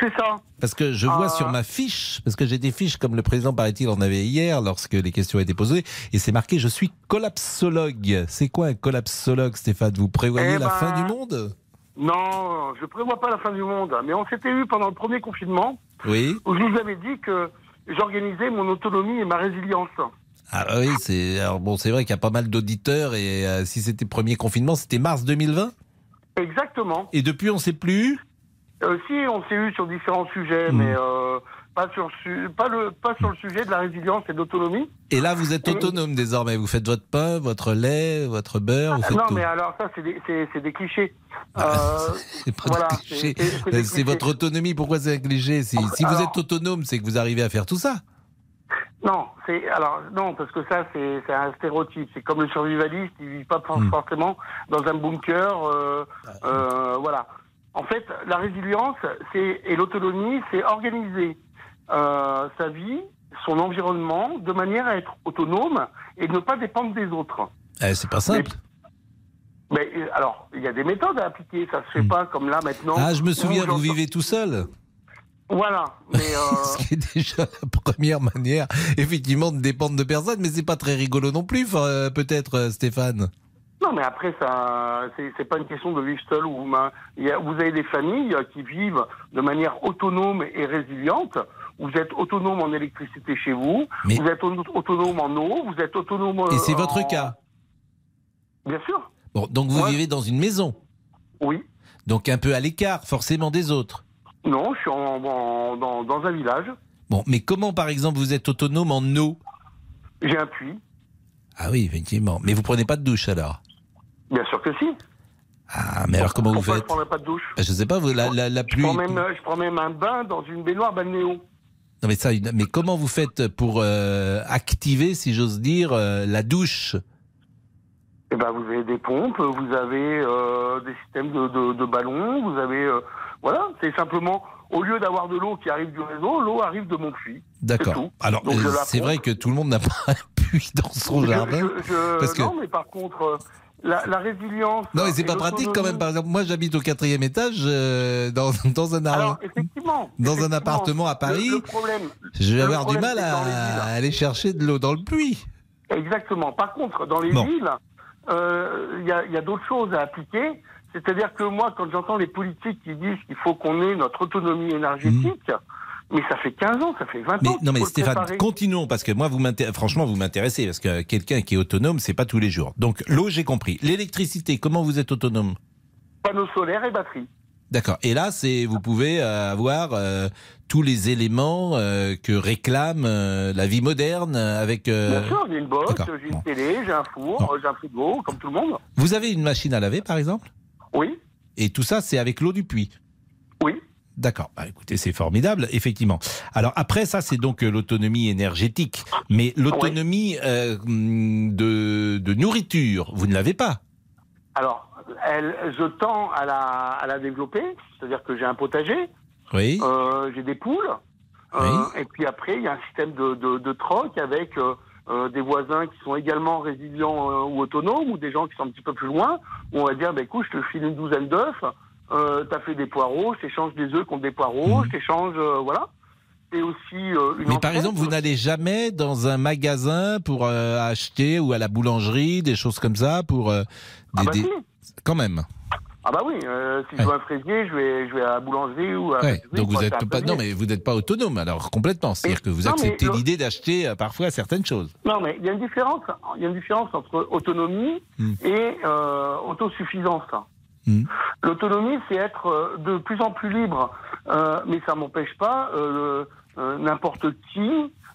Speaker 11: C'est ça.
Speaker 2: Parce que je vois
Speaker 11: Ah.
Speaker 2: sur ma fiche, parce que j'ai des fiches comme le président paraît-il en avait hier lorsque les questions étaient posées, et c'est marqué je suis collapsologue. C'est quoi un collapsologue, Stéphane? Vous prévoyez
Speaker 11: Eh
Speaker 2: la
Speaker 11: ben,
Speaker 2: fin du monde?
Speaker 11: Non, je prévois pas la fin du monde. Mais on s'était eu pendant le premier confinement
Speaker 2: Oui.
Speaker 11: où je vous avais dit que j'organisais mon autonomie et ma résilience.
Speaker 2: Ah oui, c'est bon, c'est vrai qu'il y a pas mal d'auditeurs et euh, si c'était premier confinement, c'était mars 2020
Speaker 11: Exactement.
Speaker 2: et depuis on sait plus?
Speaker 11: Euh, si on s'est eu sur différents sujets,
Speaker 2: Hmm.
Speaker 11: mais euh, pas sur pas le pas sur le sujet de la résilience et de l'autonomie.
Speaker 2: Et là, vous êtes autonome désormais. Vous faites votre pain, votre lait, votre beurre, vous faites
Speaker 11: non,
Speaker 2: tout.
Speaker 11: mais alors ça c'est des, clichés.
Speaker 2: Ah, C'est
Speaker 11: voilà,
Speaker 2: votre autonomie. Pourquoi c'est un cliché? Si, si vous êtes autonome, c'est que vous arrivez à faire tout ça.
Speaker 11: Non, c'est alors non parce que ça c'est un stéréotype. C'est comme le survivaliste, il vit pas
Speaker 2: Hmm.
Speaker 11: forcément dans un bunker. euh, euh, voilà. En fait, la résilience, c'est et l'autonomie, c'est organiser euh, sa vie, son environnement, de manière à être autonome et ne pas dépendre des autres.
Speaker 2: Eh, c'est pas simple.
Speaker 11: Mais alors, il y a des méthodes à appliquer. Ça se fait pas comme là maintenant.
Speaker 2: Hmm. Ah, je me souviens, vous vivez tout seul.
Speaker 11: Voilà. Mais euh,
Speaker 2: Ce qui est déjà la première manière, effectivement, de dépendre de personne, mais c'est pas très rigolo non plus, euh, peut-être, euh, Stéphane.
Speaker 11: Non, mais après, ça, c'est pas une question de vivre seul. Ou a- vous avez des familles qui vivent de manière autonome et résiliente. Vous êtes autonome en électricité chez vous.
Speaker 2: Mais-
Speaker 11: Vous êtes au- autonome en eau. Vous êtes autonome.
Speaker 2: Et c'est votre cas.
Speaker 11: Bien sûr.
Speaker 2: Bon, donc vous
Speaker 11: Ouais.
Speaker 2: vivez dans une maison.
Speaker 11: Oui.
Speaker 2: Donc un peu à l'écart, forcément, des autres.
Speaker 11: Non, je suis en, en- dans, dans un village.
Speaker 2: Bon, mais comment, par exemple, vous êtes autonome en eau?
Speaker 11: J'ai un puits.
Speaker 2: Ah oui, effectivement. Mais vous prenez pas de douche alors?
Speaker 11: Bien sûr que si.
Speaker 2: Ah, mais alors comment vous faites?
Speaker 11: je prendrais pas de douche?
Speaker 2: Je sais pas, vous, la, la, la
Speaker 11: je
Speaker 2: pluie.
Speaker 11: prends, même, je prends même un bain dans une baignoire balnéo.
Speaker 2: Non, mais ça, mais comment vous faites pour euh, activer, si j'ose dire, euh, la douche?
Speaker 11: Eh ben, vous avez des pompes, vous avez euh, des systèmes de, de, de ballons, vous avez voilà, c'est simplement au lieu d'avoir de l'eau qui arrive du réseau, l'eau arrive de mon puits.
Speaker 2: D'accord. Alors, c'est vrai que tout le monde n'a pas un puits dans son
Speaker 11: Je-
Speaker 2: jardin.
Speaker 11: je- je-
Speaker 2: parce que-
Speaker 11: Non, mais par contre, euh, la, la résilience.
Speaker 2: Non, mais c'est pas pratique quand même. Par exemple, moi, j'habite au quatrième étage euh, dans, dans un
Speaker 11: Alors, effectivement.
Speaker 2: dans un appartement à Paris.
Speaker 11: Le, le problème.
Speaker 2: Je vais avoir du mal à, aller chercher de l'eau dans le puits.
Speaker 11: Exactement. Par contre, dans les
Speaker 2: Bon.
Speaker 11: villes, euh, il y a, il y a d'autres choses à appliquer. C'est-à-dire que moi, quand j'entends les politiques qui disent qu'il faut qu'on ait notre autonomie énergétique, mais ça fait 15 ans, ça fait 20
Speaker 2: Mhm. Mais
Speaker 11: ans.
Speaker 2: non, mais Stéphane, continuons parce que moi, vous franchement, vous m'intéressez parce que quelqu'un qui est autonome, c'est pas tous les jours. Donc l'eau, j'ai compris. L'électricité, comment vous êtes autonome?
Speaker 11: Panneaux solaires et batteries.
Speaker 2: D'accord. Et là, c'est vous pouvez euh, avoir euh, tous les éléments euh, que réclame la vie moderne avec.
Speaker 11: Bien sûr, j'ai une box, j'ai une
Speaker 2: Bon.
Speaker 11: télé, j'ai un four, j'ai un frigo, comme tout le monde.
Speaker 2: Vous avez une machine à laver, par exemple?
Speaker 11: Oui,
Speaker 2: Et tout ça, c'est avec l'eau du puits.
Speaker 11: oui.
Speaker 2: D'accord. Bah, écoutez, c'est formidable, effectivement. Alors après, ça, c'est donc euh, l'autonomie énergétique. Mais l'autonomie euh, hum, de, de nourriture, vous ne l'avez pas?
Speaker 11: Alors, elle, je tends à la, à la développer, c'est-à-dire que j'ai un potager,
Speaker 2: Oui.
Speaker 11: euh, j'ai des poules, euh, et puis après, il y a un système de, de, de troc avec euh, des voisins qui sont également résilients euh, ou autonomes, ou des gens qui sont un petit peu plus loin, où on va dire, bah, écoute, je te file une douzaine d'œufs, euh, t'as fait des poireaux, je t'échange des œufs contre des poireaux, je t'échange, euh, voilà. C'est aussi une
Speaker 2: Mais par exemple, vous n'allez jamais dans un magasin pour acheter ou à la boulangerie des choses comme ça pour
Speaker 11: Ah
Speaker 2: des,
Speaker 11: bah
Speaker 2: des-
Speaker 11: si.
Speaker 2: quand même.
Speaker 11: Ah bah oui, euh, si je veux un fraisier, je vais, je vais à la boulangerie ou à
Speaker 2: Ouais. Donc vous
Speaker 11: pour
Speaker 2: êtes
Speaker 11: acheter un
Speaker 2: pas non mais vous n'êtes pas autonome alors complètement. C'est-à-dire que vous
Speaker 11: non,
Speaker 2: acceptez l'idée d'acheter euh, parfois certaines choses.
Speaker 11: Non, mais il y a une différence. Il y a une différence entre autonomie
Speaker 2: Hmm.
Speaker 11: et euh, autosuffisance.
Speaker 2: Hmm.
Speaker 11: L'autonomie, c'est être de plus en plus libre, Euh, mais ça m'empêche pas n'importe qui.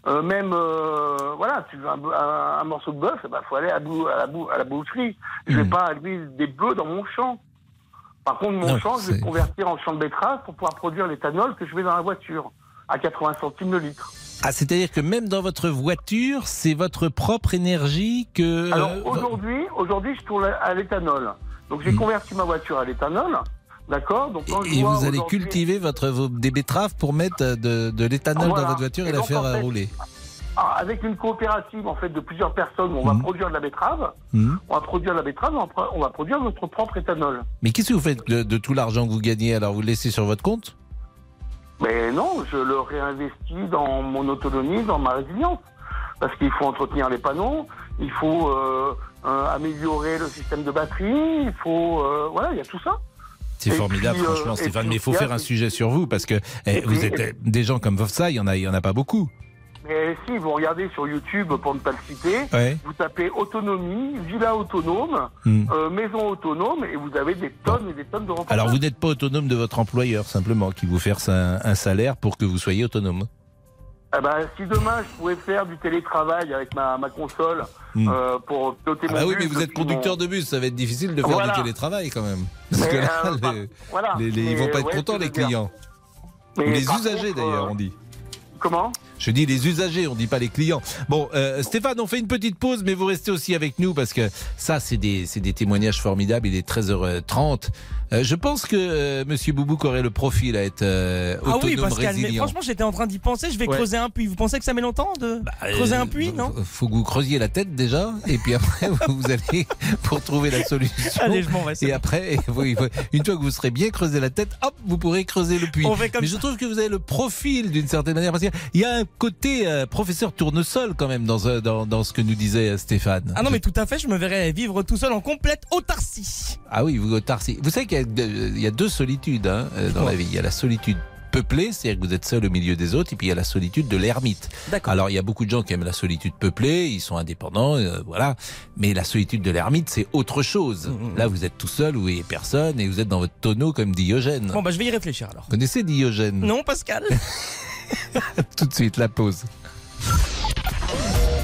Speaker 11: euh, même euh, voilà, tu veux un, un- un morceau de bœuf, il faut aller à, la bou- à, la bou- à la boucherie. Je
Speaker 2: Hmm.
Speaker 11: vais pas aller des bœufs dans mon champ. Par contre, mon
Speaker 2: Non,
Speaker 11: champ, je vais le convertir en champ de betterave pour pouvoir produire l'éthanol que je mets dans la voiture à 80 centimes le litre.
Speaker 2: Ah, c'est-à-dire que même dans votre voiture, c'est votre propre énergie que.
Speaker 11: Alors
Speaker 2: euh,
Speaker 11: aujourd'hui, aujourd'hui, je tourne à l'éthanol. Donc j'ai converti ma voiture à l'éthanol, d'accord? Donc quand je
Speaker 2: Hmm. et
Speaker 11: vois
Speaker 2: vous allez cultiver votre, vos- des betteraves pour mettre euh, de, de l'éthanol
Speaker 11: Voilà.
Speaker 2: dans votre voiture et,
Speaker 11: Et
Speaker 2: la faire
Speaker 11: en
Speaker 2: euh,
Speaker 11: fait,
Speaker 2: rouler.
Speaker 11: Ah, avec une coopérative en fait de plusieurs personnes, on va produire de la betterave.
Speaker 2: Mhm.
Speaker 11: On va produire de la betterave, on va, produire notre propre éthanol.
Speaker 2: Mais qu'est-ce que vous faites de, de tout l'argent que vous gagnez Alors vous le laissez sur votre compte?
Speaker 11: Mais non, je le réinvestis dans mon autonomie, dans ma résilience. Parce qu'il faut entretenir les panneaux, il faut euh, euh, améliorer le système de batterie, il faut... euh, voilà, il y a tout ça.
Speaker 2: C'est formidable,
Speaker 11: puis,
Speaker 2: franchement, Stéphane. Mais il faut faire un sujet sur vous parce que eh, vous êtes des gens comme Vovsa, il y en a, il y en a pas beaucoup.
Speaker 11: Mais si vous regardez sur YouTube, pour ne pas le citer,
Speaker 2: Ouais.
Speaker 11: vous tapez autonomie, villa autonome,
Speaker 2: Hmm.
Speaker 11: euh, maison autonome, et vous avez des tonnes et des tonnes de reportages.
Speaker 2: Alors vous n'êtes pas autonome de votre employeur simplement, qui vous verse un, un salaire pour que vous soyez autonome.
Speaker 11: Eh ben, si demain je pouvais faire du télétravail avec ma, ma console
Speaker 2: Hmm.
Speaker 11: euh, pour piloter
Speaker 2: Ah
Speaker 11: mon
Speaker 2: bah oui,
Speaker 11: bus
Speaker 2: mais vous êtes conducteur
Speaker 11: mon-
Speaker 2: de bus, ça va être difficile de faire
Speaker 11: Voilà.
Speaker 2: du télétravail quand même. Parce
Speaker 11: Mais,
Speaker 2: que là,
Speaker 11: euh, bah,
Speaker 2: les-
Speaker 11: voilà.
Speaker 2: les- les- ils vont pas être
Speaker 11: ouais,
Speaker 2: contents les clients. Ou les usagers d'ailleurs,
Speaker 11: euh,
Speaker 2: on dit.
Speaker 11: Comment?
Speaker 2: Je dis les usagers, on dit pas les clients. Bon, euh, Stéphane, on fait une petite pause, mais vous restez aussi avec nous parce que ça, c'est des, des témoignages formidables. Il est 13h30. Euh, je pense que euh, Monsieur Boubouk aurait le profil à être euh,
Speaker 9: Ah
Speaker 2: autonome,
Speaker 9: oui, Pascal, mais franchement, j'étais en train d'y penser. Je vais
Speaker 2: Ouais.
Speaker 9: creuser un puits. Vous pensez que ça met longtemps de creuser un puits,
Speaker 2: Euh,
Speaker 9: non
Speaker 2: Faut que vous creusiez la tête déjà, et puis après vous allez pour trouver la solution.
Speaker 9: Allez, je m'en vais,
Speaker 2: Et
Speaker 9: bon.
Speaker 2: après, vous- il une fois que vous serez bien creusé la tête, hop, vous pourrez creuser le puits.
Speaker 9: On fait comme
Speaker 2: Mais je trouve que vous avez le profil d'une certaine manière, parce qu'il y a un côté euh, professeur tournesol quand même dans, euh, dans, dans ce que nous disait euh, Stéphane.
Speaker 9: Ah non, mais tout à fait, je me verrais vivre tout seul en complète autarcie.
Speaker 2: Ah oui, vous, Tarsi. Vous savez qu'il y a deux- il y a deux solitudes hein, euh, dans la vie. Il y a la solitude peuplée, c'est-à-dire que vous êtes seul au milieu des autres, et puis il y a la solitude de l'ermite. Alors il y a beaucoup de gens qui aiment la solitude peuplée, ils sont indépendants, euh, voilà. Mais la solitude de l'ermite, c'est autre chose.
Speaker 9: Mm,
Speaker 2: Là, vous êtes tout seul, vous voyez personne, et vous êtes dans votre tonneau comme Diogène.
Speaker 9: Bon, bah, je vais y réfléchir alors.
Speaker 2: Vous connaissez Diogène?
Speaker 9: Non, Pascal
Speaker 2: Tout de suite, la pause.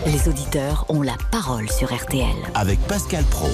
Speaker 4: Les auditeurs ont la parole sur RTL.
Speaker 1: Avec Pascal Pro.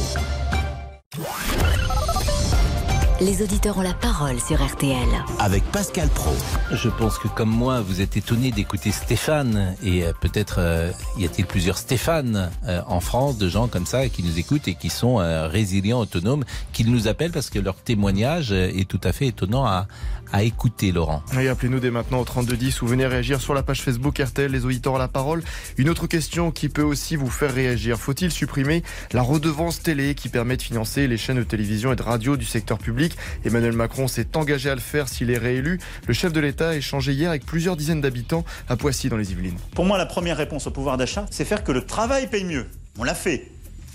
Speaker 4: Les auditeurs ont la parole sur RTL.
Speaker 1: Avec Pascal Pro.
Speaker 2: Je pense que comme moi, vous êtes étonné d'écouter Stéphane et euh, peut-être euh, y a-t-il plusieurs Stéphane euh, en France de gens comme ça qui nous écoutent et qui sont euh, résilients, autonomes, qui nous appellent parce que leur témoignage est tout à fait étonnant à, à écouter, Laurent.
Speaker 6: Et appelez-nous dès maintenant au 3210 ou venez réagir sur la page Facebook RTL, les auditeurs ont la parole. Une autre question qui peut aussi vous faire réagir. Faut-il supprimer la redevance télé qui permet de financer les chaînes de télévision et de radio du secteur public? Emmanuel Macron s'est engagé à le faire s'il est réélu. Le chef de l'État a échangé hier avec plusieurs dizaines d'habitants à Poissy dans les Yvelines.
Speaker 10: Pour moi, la première réponse au pouvoir d'achat, c'est faire que le travail paye mieux. On l'a fait.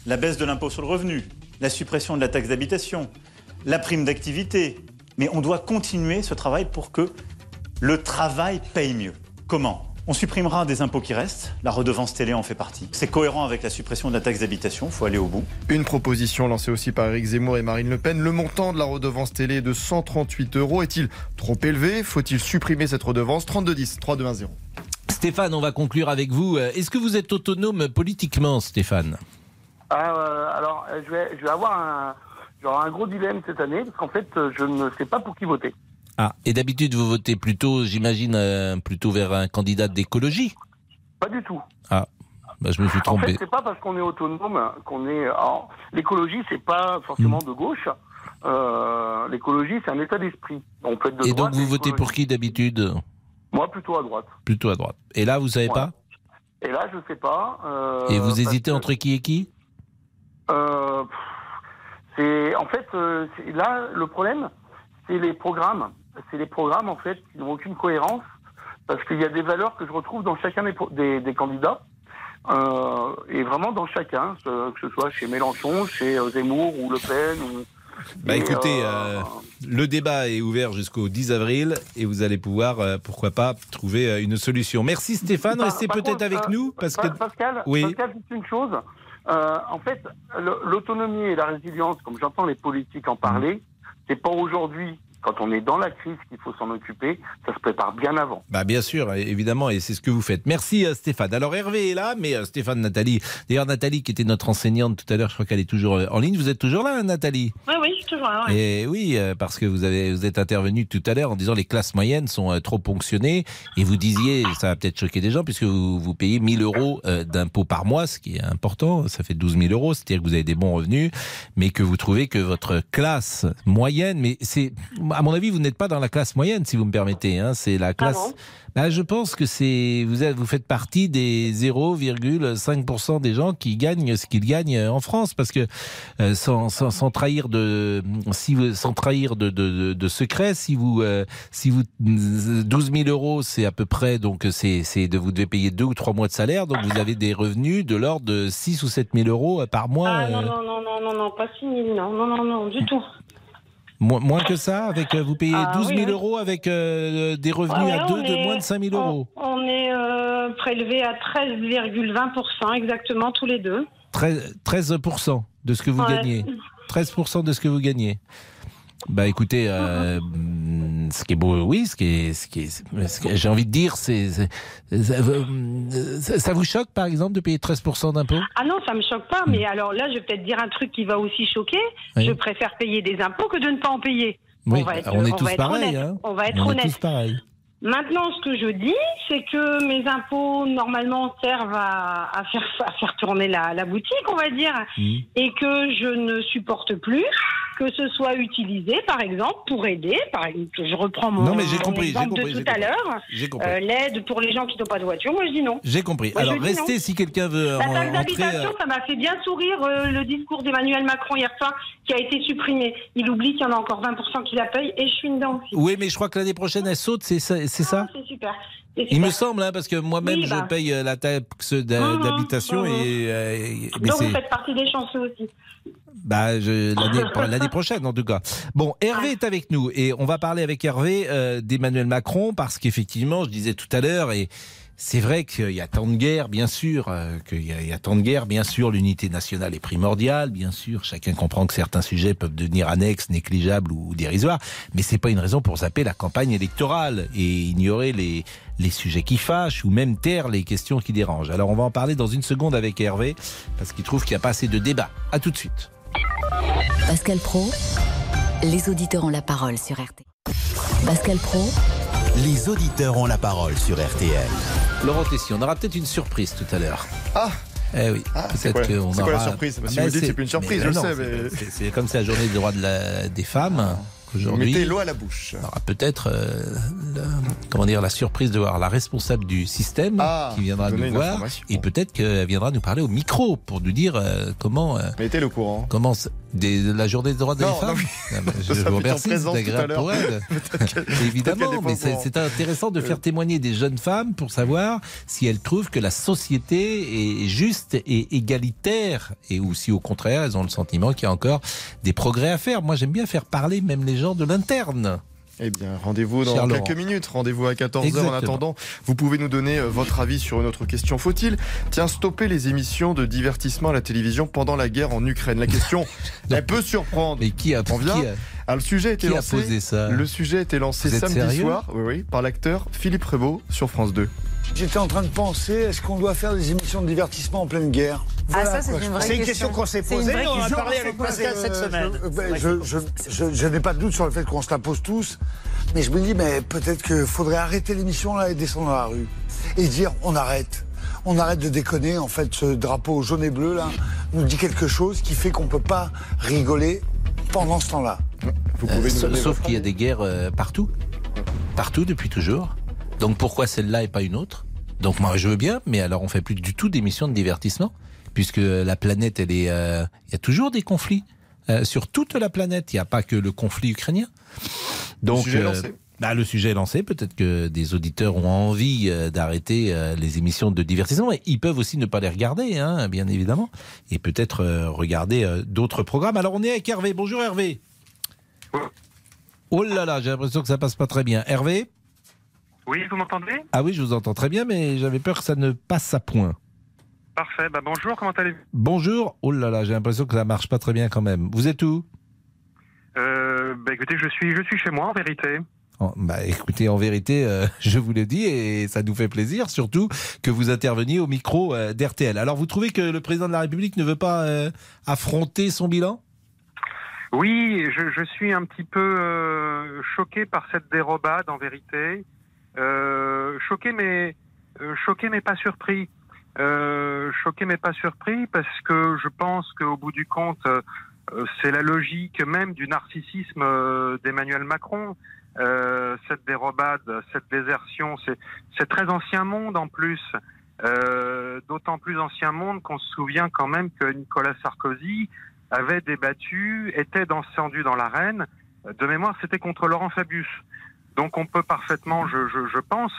Speaker 10: La baisse de l'impôt sur le revenu, la suppression de la taxe d'habitation, la prime d'activité. Mais on doit continuer ce travail pour que le travail paye mieux. Comment? On supprimera des impôts qui restent, la redevance télé en fait partie. C'est cohérent avec la suppression de la taxe d'habitation, il faut aller au bout.
Speaker 6: Une proposition lancée aussi par Éric Zemmour et Marine Le Pen. Le montant de la redevance télé de 138 euros. Est-il trop élevé? Faut-il supprimer cette redevance? 3210 3210.
Speaker 2: Stéphane, on va conclure avec vous. Euh, Est-ce que vous êtes autonome politiquement, Stéphane?
Speaker 11: Ah, euh, alors, euh, je vais, je vais avoir un, j'aurai un gros dilemme cette année parce qu'en fait, euh, je ne sais pas pour qui voter.
Speaker 2: Ah, et d'habitude, vous votez plutôt, j'imagine, euh, plutôt vers un candidat d'écologie
Speaker 11: Pas du tout.
Speaker 2: Ah, bah, je me suis
Speaker 11: En
Speaker 2: trompé.
Speaker 11: fait, c'est pas parce qu'on est autonome qu'on est. L'écologie, c'est pas forcément
Speaker 2: Hmm.
Speaker 11: de gauche. Euh, L'écologie, c'est un état d'esprit. On peut être de
Speaker 2: Et donc, vous votez pour qui d'habitude?
Speaker 11: Moi, plutôt à droite.
Speaker 2: Plutôt à droite. Et là, vous savez
Speaker 11: Ouais.
Speaker 2: pas?
Speaker 11: Et là, je sais pas. euh,
Speaker 2: Et vous hésitez
Speaker 11: que,
Speaker 2: entre qui et qui?
Speaker 11: Euh, pff, C'est en fait euh, là le problème, c'est les programmes. C'est les programmes en fait qui n'ont aucune cohérence parce qu'il y a des valeurs que je retrouve dans chacun des, pro- des, des candidats. Euh, et vraiment dans chacun, que ce soit chez Mélenchon, chez euh, Zemmour ou Le Pen. Ou,
Speaker 2: Bah
Speaker 11: et,
Speaker 2: écoutez,
Speaker 11: euh,
Speaker 2: le débat est ouvert jusqu'au 10 avril et vous allez pouvoir, pourquoi pas, trouver une solution. Merci Stéphane, restez peut-être avec nous parce que
Speaker 11: Pa- Pascal,
Speaker 2: Oui.
Speaker 11: Pascal, une chose. Euh, en fait, l'autonomie et la résilience, comme j'entends les politiques en parler, c'est pas aujourd'hui quand on est dans la crise qu'il faut s'en occuper, ça se prépare bien avant.
Speaker 2: Bah bien sûr, évidemment, et c'est ce que vous faites. Merci euh, Stéphane. Alors Hervé est là, mais euh, Stéphane, Nathalie, d'ailleurs Nathalie qui était notre enseignante tout à l'heure, je crois qu'elle est toujours euh, en ligne. Vous êtes toujours là, Nathalie?
Speaker 8: Oui, oui, je suis toujours là.
Speaker 2: Et oui, parce que vous avez vous êtes intervenu tout à l'heure en disant les classes moyennes sont trop ponctionnées, et vous disiez, ça va peut-être choquer des gens, puisque vous, vous payez 1000 euros d'impôts par mois, ce qui est important, ça fait 12 000 euros, c'est-à-dire que vous avez des bons revenus, mais que vous trouvez que votre classe moyenne, mais c'est à mon avis, vous n'êtes pas dans la classe moyenne, si vous me permettez. Hein. C'est la classe. bah, je pense que c'est vous, êtes, vous faites partie des 0,5% des gens qui gagnent ce qu'ils gagnent en France, parce que euh, sans, sans, sans, trahir de si vous, sans trahir de, de, de, secret, si vous euh, si vous 12 000 euros, c'est à peu près donc c'est c'est de vous devez payer deux ou trois mois de salaire, donc vous avez des revenus de l'ordre de 6 ou 7 000 euros par mois.
Speaker 8: Ah non non non non non non pas 6 000 non non non non du tout.
Speaker 2: Moins, que ça avec euh, Vous payez 12 000 ah euros avec euh, des revenus à deux de moins de 5 000 euros.
Speaker 8: On, est euh, prélevé à 13,20% exactement tous les deux.
Speaker 2: 13, 13 de ce que vous gagnez. 13% de ce que vous gagnez. Bah écoutez, euh, ce qui est beau, oui, ce qui est, ce qui est, j'ai envie de dire, c'est, ça, vous choque par exemple de payer 13% d'impôts?
Speaker 8: Ah non, ça me choque pas, mais alors là, je vais peut-être dire un truc qui va aussi choquer. Je préfère payer des impôts que de ne pas en payer.
Speaker 2: Oui, on, va être, on est tous pareils. Hein.
Speaker 8: On va être
Speaker 2: on
Speaker 8: honnête.
Speaker 2: Est tous pareils.
Speaker 8: Maintenant, ce que je dis, c'est que mes impôts, normalement, servent à, à, faire, à faire tourner la, la, boutique, on va dire, mmh. et que je ne supporte plus que ce soit utilisé, par exemple, pour aider. Par exemple, je reprends mon,
Speaker 2: non, mais compris,
Speaker 8: exemple
Speaker 2: compris,
Speaker 8: de tout à l'heure. Euh, L'aide pour les gens qui n'ont pas de voiture, moi je dis non.
Speaker 2: J'ai compris. Alors restez si quelqu'un veut.
Speaker 8: La taxe d'habitation, euh, ça m'a fait bien sourire euh, le discours d'Emmanuel Macron hier soir qui a été supprimé. Il oublie qu'il y en a encore 20% qui la payent et je suis dedans aussi.
Speaker 2: Oui, mais je crois que l'année prochaine elle saute, c'est ça,
Speaker 8: ça ah, C'est super.
Speaker 2: Il me semble, hein, parce que moi-même, je bah. paye la taxe mmh, mmh, d'habitation. Mmh, et,
Speaker 8: Donc, vous faites partie des chanceux aussi.
Speaker 2: Bah, l'année prochaine, en tout cas. Bon, Hervé est avec nous et on va parler avec Hervé euh, d'Emmanuel Macron parce qu'effectivement, je disais tout à l'heure, et c'est vrai qu'il y a tant de guerres, bien sûr, euh, qu'il y, a tant de guerres, bien sûr, l'unité nationale est primordiale, bien sûr, chacun comprend que certains sujets peuvent devenir annexes, négligeables ou, dérisoires, mais c'est pas une raison pour zapper la campagne électorale et ignorer les, les sujets qui fâchent ou même taire les questions qui dérangent. Alors on va en parler dans une seconde avec Hervé parce qu'il trouve qu'il n'y a pas assez de débat. À tout de suite.
Speaker 4: Pascal Pro, les auditeurs ont la parole sur RT. Pascal Pro,
Speaker 1: les auditeurs ont la parole sur RTL.
Speaker 2: Laurent Tessier, on aura peut-être une surprise tout à l'heure.
Speaker 6: Ah
Speaker 2: eh oui,
Speaker 6: ah, c'est quoi, quoi, la surprise Si ah, vous dites c'est plus une surprise, je le sais. Mais...
Speaker 2: C'est comme c'est la journée des droits de la, des femmes. Ah.
Speaker 6: Aujourd'hui, mettez l'eau à la bouche.
Speaker 2: Peut-être, euh, comment dire, la surprise de voir la responsable du système
Speaker 6: ah,
Speaker 2: qui viendra nous voir et peut-être qu'elle viendra nous parler au micro pour nous dire euh, comment. Euh,
Speaker 6: mettez le courant.
Speaker 2: Comment des, la journée des droits des femmes. Non, je, vous remercie, c'est agréable pour elle. Évidemment, mais c'est intéressant de faire témoigner des jeunes femmes pour savoir si elles trouvent que la société est juste et égalitaire et ou si au contraire elles ont le sentiment qu'il y a encore des progrès à faire. Moi j'aime bien faire parler même les gens de l'interne.
Speaker 6: Eh bien, rendez-vous dans quelques minutes. Rendez-vous à 14h. En attendant, vous pouvez nous donner euh, votre avis sur une autre question. Faut-il, tiens, stopper les émissions de divertissement à la télévision pendant la guerre en Ukraine? La question, elle peut surprendre.
Speaker 2: Mais qui a,
Speaker 6: vient ah, le sujet a été lancé.
Speaker 2: posé ça?
Speaker 6: Le sujet a été lancé samedi soir, oui, oui, par l'acteur Philippe Rebaud sur France 2.
Speaker 12: J'étais en train de penser, est-ce qu'on doit faire des émissions de divertissement en pleine guerre?
Speaker 13: Ah, ça, c'est une vraie
Speaker 12: C'est une question, qu'on s'est posée. On a parlé avec Pascal cette semaine. Je, n'ai pas de doute sur le fait qu'on se la pose tous. Mais je me dis, mais peut-être qu'il faudrait arrêter l'émission là et descendre dans la rue. Et dire, on arrête. On arrête de déconner. En fait, ce drapeau jaune et bleu là nous dit quelque chose qui fait qu'on peut pas rigoler pendant ce temps-là.
Speaker 2: Euh, sauf qu'il y a des guerres euh, partout. Partout depuis toujours. Donc pourquoi celle-là et pas une autre? Donc moi je veux bien, mais alors on fait plus du tout d'émissions de divertissement, puisque la planète, elle est, euh, il y a toujours des conflits euh, sur toute la planète. Il n'y a pas que le conflit ukrainien.
Speaker 6: Donc le sujet est euh, lancé.
Speaker 2: Bah, le sujet est lancé. Peut-être que des auditeurs ont envie d'arrêter les émissions de divertissement. Et ils peuvent aussi ne pas les regarder, hein, bien évidemment. Et peut-être regarder d'autres programmes. Alors on est avec Hervé. Bonjour Hervé. Oh là là, j'ai l'impression que ça passe pas très bien. Hervé?
Speaker 14: Oui, vous m'entendez?
Speaker 2: Ah oui, je vous entends très bien, mais j'avais peur que ça ne passe à point.
Speaker 14: Parfait. Bah bonjour, comment allez-vous?
Speaker 2: Bonjour. Oh là là, j'ai l'impression que ça marche pas très bien quand même. Vous êtes où?
Speaker 14: Euh, bah, écoutez, je suis, je suis chez moi en vérité.
Speaker 2: bah, écoutez, en vérité, euh, je vous le dis et ça nous fait plaisir, surtout que vous interveniez au micro euh, d'RTL. Alors, vous trouvez que le président de la République ne veut pas euh, affronter son bilan?
Speaker 14: Oui, je, je, suis un petit peu choqué par cette dérobade en vérité. Choqué, mais choqué, mais pas surpris. choqué, mais pas surpris parce que je pense qu'au bout du compte euh, c'est la logique même du narcissisme euh, d'Emmanuel Macron. Euh, cette dérobade, cette désertion, c'est très ancien monde en plus. Euh, D'autant plus ancien monde qu'on se souvient quand même que Nicolas Sarkozy avait débattu, était descendu dans l'arène. De mémoire, c'était contre Laurent Fabius. Donc on peut parfaitement, je, pense,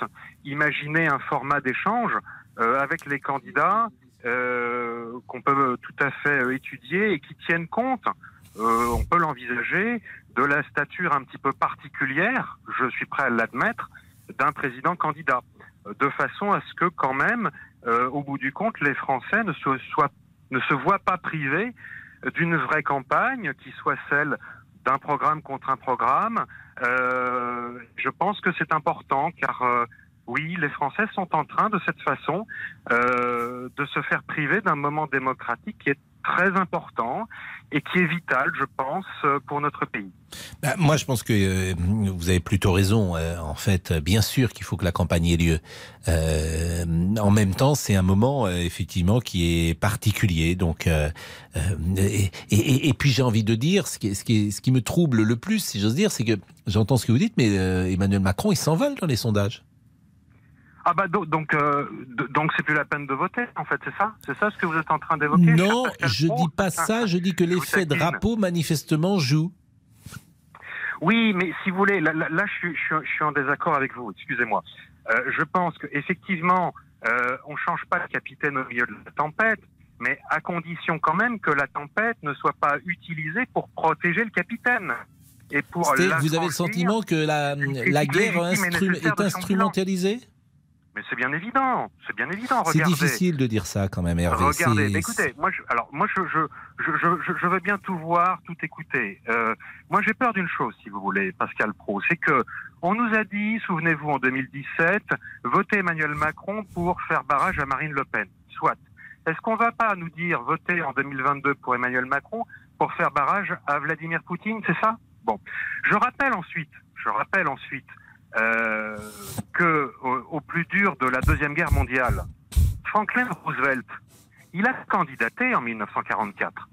Speaker 14: imaginer un format d'échange euh, avec les candidats euh, qu'on peut tout à fait euh, étudier et qui tiennent compte, on peut l'envisager, de la stature un petit peu particulière, je suis prêt à l'admettre, d'un président candidat, de façon à ce que quand même, au bout du compte, les Français ne se voient pas privés d'une vraie campagne qui soit celle d'un programme contre un programme. Euh, je pense que c'est important car oui, les Français sont en train de cette façon euh, de se faire priver d'un moment démocratique qui est très important et qui est vital, je pense, pour notre pays.
Speaker 2: Ben, moi, je pense que euh, vous avez plutôt raison. Euh, en fait, bien sûr qu'il faut que la campagne ait lieu. Euh, en même temps, c'est un moment euh, effectivement qui est particulier. Donc, et, puis j'ai envie de dire, ce qui, ce, qui, ce qui me trouble le plus, si j'ose dire, c'est que j'entends ce que vous dites, mais Emmanuel Macron, il s'envole dans les sondages.
Speaker 14: Ah bah donc euh, donc c'est plus la peine de voter en fait c'est ça? C'est ça ce que vous êtes en train d'évoquer?
Speaker 2: Non je dis pas ça je dis que l'effet drapeau manifestement joue.
Speaker 14: Oui mais si vous voulez là, là, je, suis, je, suis, en désaccord avec vous excusez-moi. Euh, je pense que effectivement euh, on change pas le capitaine au milieu de la tempête mais à condition quand même que la tempête ne soit pas utilisée pour protéger le capitaine. Et pour
Speaker 2: vous avez le sentiment que la, la guerre instru est instrumentalisée?
Speaker 14: Mais c'est bien évident, c'est bien évident.
Speaker 2: C'est difficile de dire ça quand même, Hervé.
Speaker 14: Regardez, écoutez, moi, je, alors moi, je, je, je, je, veux bien tout voir, tout écouter. Euh, moi, j'ai peur d'une chose, si vous voulez, Pascal Pro, c'est que on nous a dit, souvenez-vous, en 2017, votez Emmanuel Macron pour faire barrage à Marine Le Pen. Soit. Est-ce qu'on va pas nous dire votez en 2022 pour Emmanuel Macron pour faire barrage à Vladimir Poutine, c'est ça? Bon. Je rappelle ensuite, je rappelle ensuite euh, que au, plus dur de la deuxième guerre mondiale, Franklin Roosevelt, il a candidaté en 1944.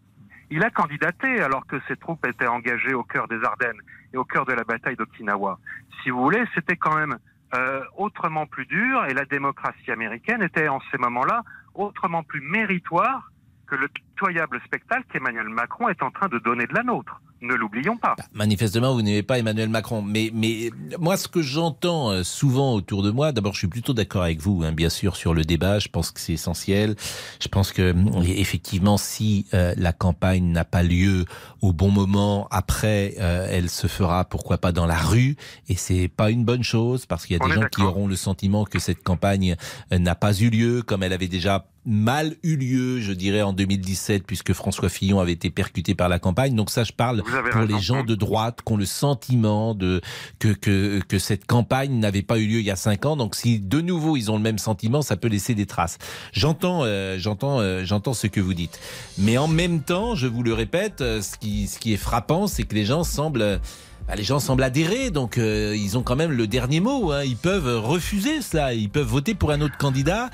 Speaker 14: Il a candidaté alors que ses troupes étaient engagées au cœur des Ardennes et au cœur de la bataille d'Okinawa. Si vous voulez, c'était quand même euh, autrement plus dur et la démocratie américaine était en ces moments-là autrement plus méritoire que le pitoyable spectacle qu'Emmanuel Macron est en train de donner de la nôtre. Ne l'oublions pas. Bah,
Speaker 2: manifestement, vous n'aimez pas Emmanuel Macron. Mais, mais moi, ce que j'entends euh, souvent autour de moi, d'abord, je suis plutôt d'accord avec vous, hein, bien sûr, sur le débat. Je pense que c'est essentiel. Je pense que, mm, effectivement, si euh, la campagne n'a pas lieu au bon moment, après, euh, elle se fera, pourquoi pas, dans la rue. Et c'est pas une bonne chose parce qu'il y a des gens qui auront le sentiment que cette campagne n'a pas eu lieu, comme elle avait déjà mal eu lieu, je dirais, en 2017, puisque François Fillon avait été percuté par la campagne. Donc ça, je parle pour les gens de droite qui ont le sentiment de que, que, que cette campagne n'avait pas eu lieu il y a cinq ans. Donc si de nouveau ils ont le même sentiment, ça peut laisser des traces. J'entends, euh, j'entends, euh, j'entends ce que vous dites. Mais en même temps, je vous le répète, euh, ce qui, ce qui est frappant, c'est que les gens semblent bah, les gens semblent adhérer, donc euh, ils ont quand même le dernier mot. Hein. Ils peuvent refuser cela, ils peuvent voter pour un autre candidat,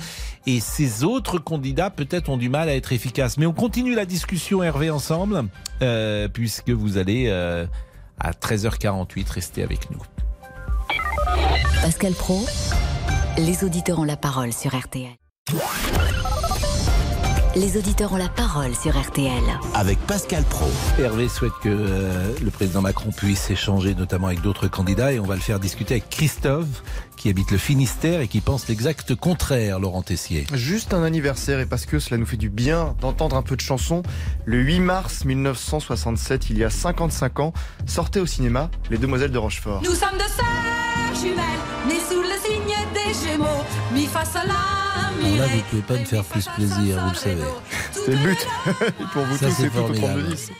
Speaker 2: et ces autres candidats peut-être ont du mal à être efficaces. Mais on continue la discussion, Hervé, ensemble, euh, puisque vous allez euh, à 13h48 rester avec nous.
Speaker 4: Pascal Pro, les auditeurs ont la parole sur RTL. Les auditeurs ont la parole sur RTL.
Speaker 1: Avec Pascal Pro.
Speaker 2: Hervé souhaite que euh, le président Macron puisse échanger notamment avec d'autres candidats et on va le faire discuter avec Christophe qui habite le Finistère et qui pense l'exact contraire, Laurent Tessier.
Speaker 6: Juste un anniversaire et parce que cela nous fait du bien d'entendre un peu de chansons. Le 8 mars 1967, il y a 55 ans, sortait au cinéma Les Demoiselles de Rochefort.
Speaker 13: Nous sommes de sœurs jumelles, nées sous le signe des Gémeaux, mi face à la
Speaker 2: alors là, vous ne pouvez pas me faire plus plaisir, vous le savez.
Speaker 6: C'est le but. pour vous tous, c'est tout au 32 10.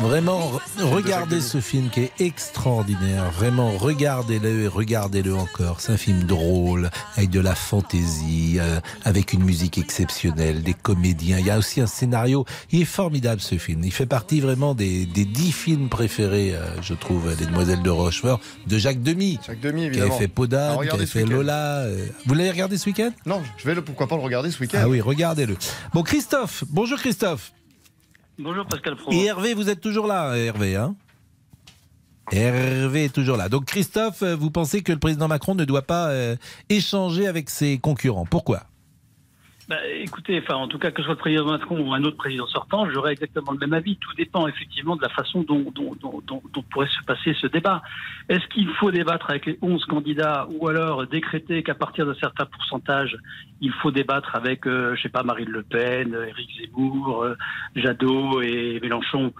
Speaker 2: Vraiment, regardez ce film qui est extraordinaire. Vraiment, regardez-le et regardez-le encore. C'est un film drôle, avec de la fantaisie, euh, avec une musique exceptionnelle, des comédiens. Il y a aussi un scénario. Il est formidable ce film. Il fait partie vraiment des, des dix films préférés, euh, je trouve, des Demoiselles de Rochefort, de Jacques Demy.
Speaker 6: Jacques Demy,
Speaker 2: Qui
Speaker 6: évidemment.
Speaker 2: avait fait Podane, qui avait
Speaker 6: ce
Speaker 2: fait. Lola. euh. Vous l'avez regardé ce week-end?
Speaker 6: Non, je vais le, pourquoi pas le regarder ce week-end.
Speaker 2: Ah oui, regardez-le. Bon, Christophe. Bonjour Christophe.
Speaker 15: Bonjour Pascal.
Speaker 2: Et Hervé, vous êtes toujours là, Hervé, hein? Hervé est toujours là. Donc Christophe, vous pensez que le président Macron ne doit pas euh, échanger avec ses concurrents Pourquoi?
Speaker 15: Bah, écoutez, enfin, en tout cas, que ce soit le président Macron ou un autre président sortant, j'aurais exactement le même avis. Tout dépend effectivement de la façon dont, dont, dont, dont- pourrait se passer ce débat. Est-ce qu'il faut débattre avec les 11 candidats ou alors décréter qu'à partir d'un certain pourcentage, il faut débattre avec, euh, je sais pas, Marine Le Pen, Éric Zemmour, euh, Jadot et Mélenchon?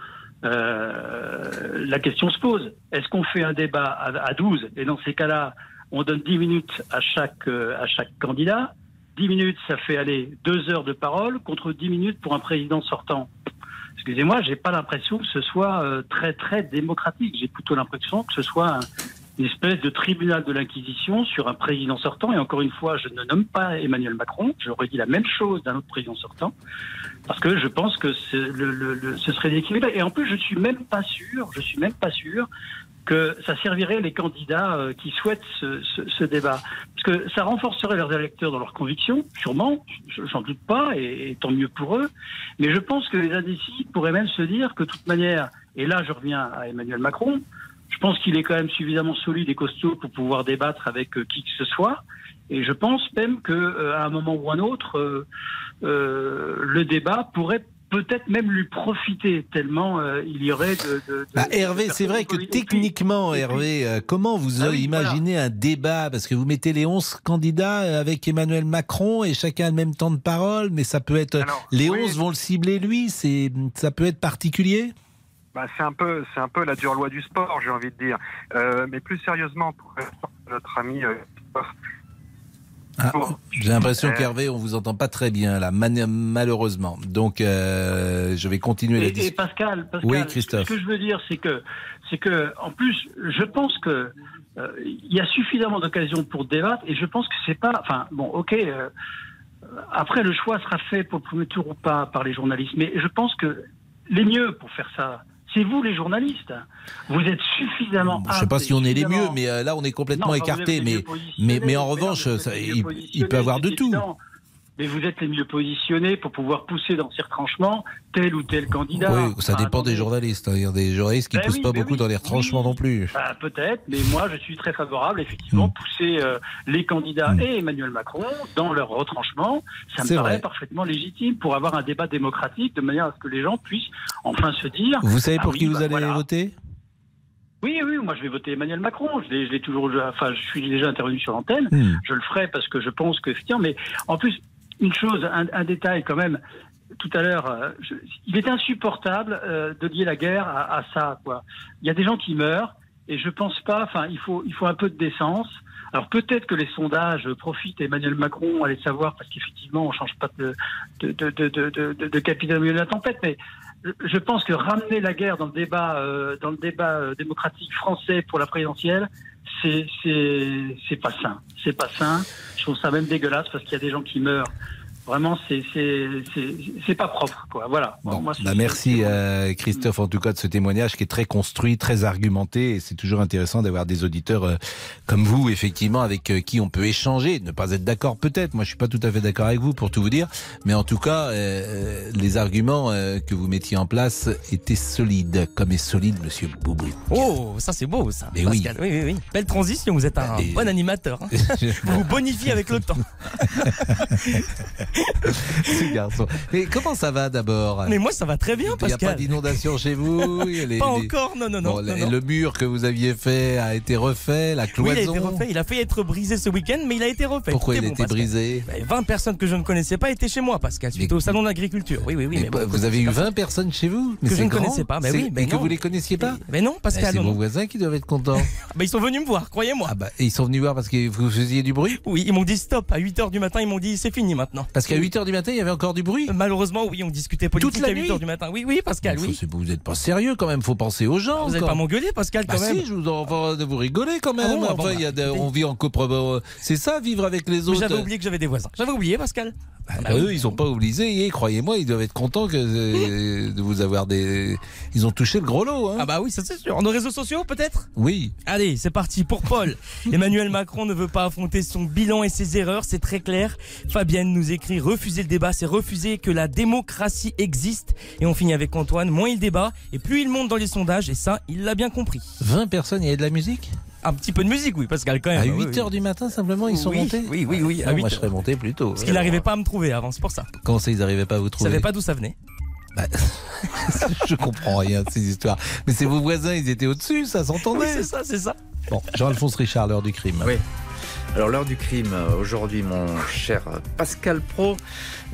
Speaker 15: Euh, la question se pose. Est-ce qu'on fait un débat à, à 12 et dans ces cas-là, on donne 10 minutes à chaque, euh, à chaque candidat 10 minutes, ça fait aller deux heures de parole contre 10 minutes pour un président sortant. Excusez-moi, j'ai pas l'impression que ce soit euh, très très démocratique. J'ai plutôt l'impression que ce soit un- une espèce de tribunal de l'inquisition sur un président sortant. Et encore une fois, je ne nomme pas Emmanuel Macron. J'aurais dit la même chose d'un autre président sortant parce que je pense que ce serait déséquilibré. Et en plus, je suis même pas sûr. Je suis même pas sûr que ça servirait les candidats euh, qui souhaitent ce, débat. Parce que ça renforcerait leurs électeurs dans leurs convictions, sûrement, je- j'en doute pas, et, tant mieux pour eux. Mais je pense que les indécis pourraient même se dire que de toute manière, et là je reviens à Emmanuel Macron, je pense qu'il est quand même suffisamment solide et costaud pour pouvoir débattre avec euh, qui que ce soit. Et je pense même que euh, un moment ou un autre, le débat pourrait peut-être même lui profiter tellement euh, il y aurait de. de- de-
Speaker 2: Bah, Hervé, c'est vrai que techniquement, Hervé, euh, comment vous
Speaker 15: Ah oui,
Speaker 2: imaginez un débat? Parce que vous mettez les 11 candidats euh, avec Emmanuel Macron et chacun a le même temps de parole, mais ça peut être. les 11 vont le cibler lui, c'est ça peut être particulier?
Speaker 14: Bah, c'est un peu, c'est un peu la dure loi du sport, j'ai envie de dire. Euh, mais plus sérieusement, pour notre ami.
Speaker 2: Ah, J'ai l'impression
Speaker 14: Euh,
Speaker 2: qu'Hervé, on vous entend pas très bien là, malheureusement. Donc, euh, je vais continuer la
Speaker 15: et
Speaker 2: discussion.
Speaker 15: Pascal, Pascal,
Speaker 2: Oui, Christophe.
Speaker 15: ce que je veux dire, c'est que, c'est que, en plus, je pense que euh, il y a suffisamment d'occasions pour débattre, et je pense que c'est pas, enfin, bon, ok. euh, après, le choix sera fait pour le premier tour ou pas par les journalistes, mais je pense que les mieux pour faire ça, c'est vous, les journalistes. Vous êtes suffisamment.
Speaker 2: Je sais pas si on est les mieux, mais euh, là, on est complètement écarté. Mais, mais, mais en revanche, ça- il, peut avoir de tout.
Speaker 15: Mais vous êtes les mieux positionnés pour pouvoir pousser dans ces retranchements tel ou tel candidat.
Speaker 2: Oui, ça
Speaker 15: Enfin,
Speaker 2: dépend des journalistes. hein. Il y a des journalistes qui
Speaker 15: Ben
Speaker 2: poussent
Speaker 15: oui,
Speaker 2: pas
Speaker 15: ben
Speaker 2: beaucoup
Speaker 15: oui,
Speaker 2: dans les retranchements non plus.
Speaker 15: bah, Peut-être, mais moi je suis très favorable, effectivement,
Speaker 2: Hmm.
Speaker 15: pousser euh, les candidats et Emmanuel Macron dans leur retranchement. Ça me paraît
Speaker 2: vrai.
Speaker 15: parfaitement légitime pour avoir un débat démocratique de manière à ce que les gens puissent enfin se dire.
Speaker 2: Vous savez
Speaker 15: ah
Speaker 2: pour qui vous
Speaker 15: bah,
Speaker 2: allez
Speaker 15: voilà.
Speaker 2: voter?
Speaker 15: Oui, oui, moi je vais voter Emmanuel Macron. Je l'ai, toujours, enfin, je suis déjà intervenu sur l'antenne.
Speaker 2: Hmm.
Speaker 15: Je le ferai parce que je pense que effectivement, mais en plus, une chose, un, un détail quand même. Tout à l'heure, euh, il est insupportable euh, de lier la guerre à, à ça. Quoi. Il y a des gens qui meurent et je pense pas. Enfin, il faut, il faut un peu de décence. Alors peut-être que les sondages profitent à Emmanuel Macron, allez savoir, parce qu'effectivement, on change pas de, de, de, de, de, capitaine au milieu de la tempête, mais je- je pense que ramener la guerre dans le débat, euh, dans le débat euh, démocratique français pour la présidentielle, c'est pas sain. C'est pas sain. Je trouve ça même dégueulasse parce qu'il y a des gens qui meurent. Vraiment, c'est c'est c'est c'est pas propre, quoi. Voilà.
Speaker 2: Bon,
Speaker 15: Moi,
Speaker 2: bah merci euh, Christophe en tout cas de ce témoignage qui est très construit, très argumenté et c'est toujours intéressant d'avoir des auditeurs euh, comme vous effectivement avec euh, qui on peut échanger, ne pas être d'accord peut-être. Moi je suis pas tout à fait d'accord avec vous pour tout vous dire, mais en tout cas euh, les arguments euh, que vous mettiez en place étaient solides, comme est solide Monsieur Boubou.
Speaker 9: Oh, ça c'est beau ça.
Speaker 2: Mais oui.
Speaker 9: Pascal. oui, oui, oui. Belle transition, vous êtes un
Speaker 2: Et-
Speaker 9: bon animateur. hein. vous vous bonifiez avec le temps.
Speaker 2: Ce garçon. Mais comment ça va d'abord?
Speaker 9: Mais moi ça va très bien,
Speaker 2: Il n'y a
Speaker 9: Pascal.
Speaker 2: pas d'inondation chez vous? Les-
Speaker 9: Pas encore, non, non, non.
Speaker 2: Bon,
Speaker 9: non,
Speaker 2: le-
Speaker 9: non.
Speaker 2: Le mur que vous aviez fait a été refait, la
Speaker 9: Oui,
Speaker 2: cloison.
Speaker 9: il a été refait. Il a failli être brisé ce week-end, mais il a été refait.
Speaker 2: Pourquoi il a été
Speaker 9: Pascal.
Speaker 2: brisé?
Speaker 9: Ben, 20 personnes que je ne connaissais pas étaient chez moi, Pascal, suite au salon d'agriculture. Oui, oui, oui.
Speaker 2: Mais
Speaker 9: mais bon,
Speaker 2: vous avez eu 20 personnes chez vous?
Speaker 9: Que je ne
Speaker 2: grand.
Speaker 9: connaissais pas. Mais
Speaker 2: C'est-
Speaker 9: oui, mais
Speaker 2: et que vous les connaissiez pas?
Speaker 9: Mais non, Pascal.
Speaker 2: C'est vos voisins qui doivent être contents.
Speaker 9: Ben, ils sont venus me voir, croyez-moi.
Speaker 2: Ah bah, ils sont venus voir parce que vous faisiez du bruit?
Speaker 9: Oui, ils m'ont dit stop. À 8h du matin, ils m'ont dit c'est fini maintenant.
Speaker 2: Parce qu'à 8h du matin, il y avait encore du bruit.
Speaker 9: Malheureusement, oui, on discutait politique
Speaker 2: Toute la
Speaker 9: à 8h
Speaker 2: nuit
Speaker 9: du matin. Oui, oui, Pascal, oui.
Speaker 2: Vous n'êtes pas sérieux quand même, faut penser aux gens.
Speaker 9: Vous n'allez
Speaker 2: quoi.
Speaker 9: pas m'engueuler, Pascal, quand
Speaker 2: Bah
Speaker 9: même.
Speaker 2: si, je vous en enfin, de vous rigoler quand même.
Speaker 9: Ah bon, ah bon,
Speaker 2: enfin, il y a
Speaker 9: bah,
Speaker 2: de- on vit en copro. C'est ça, vivre avec les autres.
Speaker 9: J'avais oublié que j'avais des voisins. J'avais oublié, Pascal.
Speaker 2: Bah, eux, ils sont pas obligés. Et croyez-moi, ils doivent être contents que, euh, de vous avoir des. Ils ont touché le gros lot. Hein.
Speaker 9: Ah bah oui, ça c'est sûr. Nos réseaux sociaux, peut-être?
Speaker 2: Oui.
Speaker 9: Allez, c'est parti pour Paul. Emmanuel Macron ne veut pas affronter son bilan et ses erreurs, c'est très clair. Fabienne nous écrit refuser le débat, c'est refuser que la démocratie existe. Et on finit avec Antoine, moins il débat et plus il monte dans les sondages et ça, il l'a bien compris.
Speaker 2: 20 personnes, il y avait de la musique?
Speaker 9: Un petit peu de musique, oui, Pascal, quand même.
Speaker 2: À
Speaker 9: Oui,
Speaker 2: 8 h
Speaker 9: oui.
Speaker 2: du matin, simplement, ils sont
Speaker 9: Oui,
Speaker 2: montés?
Speaker 9: oui, oui, oui, à
Speaker 2: Ah,
Speaker 9: 8
Speaker 2: Moi, je serais monté plus tôt.
Speaker 9: Parce qu'il n'arrivait pas à me trouver avant, c'est pour ça.
Speaker 2: Comment ça, ils n'arrivaient pas à vous trouver?
Speaker 9: savais pas d'où ça venait.
Speaker 2: Je comprends rien de ces histoires. Mais c'est vos voisins, ils étaient au-dessus, ça
Speaker 9: Oui,
Speaker 2: s'entendait.
Speaker 9: c'est ça, c'est ça.
Speaker 2: Bon, Jean-Alphonse Richard, l'heure du crime.
Speaker 16: Oui. Alors l'heure du crime, euh, aujourd'hui mon cher Pascal Pro,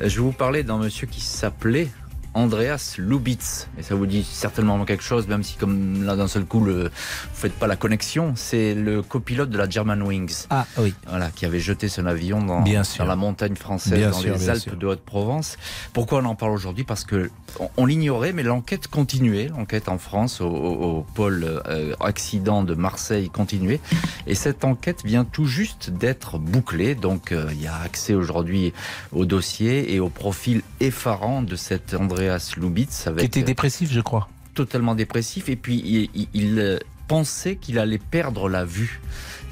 Speaker 16: euh, je vais vous parler d'un monsieur qui s'appelait Andreas Lubitz. Et ça vous dit certainement quelque chose, même si comme là d'un seul coup, le, vous faites pas la connexion. C'est le copilote de la Germanwings.
Speaker 2: Ah oui.
Speaker 16: Voilà, qui avait jeté son avion dans,
Speaker 2: Bien sûr.
Speaker 16: dans la montagne française,
Speaker 2: Bien
Speaker 16: dans
Speaker 2: sûr,
Speaker 16: les Alpes
Speaker 2: sûr.
Speaker 16: de Haute-Provence. Pourquoi on en parle aujourd'hui? Parce que on, on l'ignorait, mais l'enquête continuait. L'enquête en France, au, au- au pôle euh, accident de Marseille continuait. Et cette enquête vient tout juste d'être bouclée. Donc euh, il y a accès aujourd'hui au dossier et au profil effarant de cet Andreas Lubitz. Avec,
Speaker 2: Qui était
Speaker 16: euh,
Speaker 2: dépressif, je crois.
Speaker 16: totalement dépressif et puis il, euh, pensait qu'il allait perdre la vue.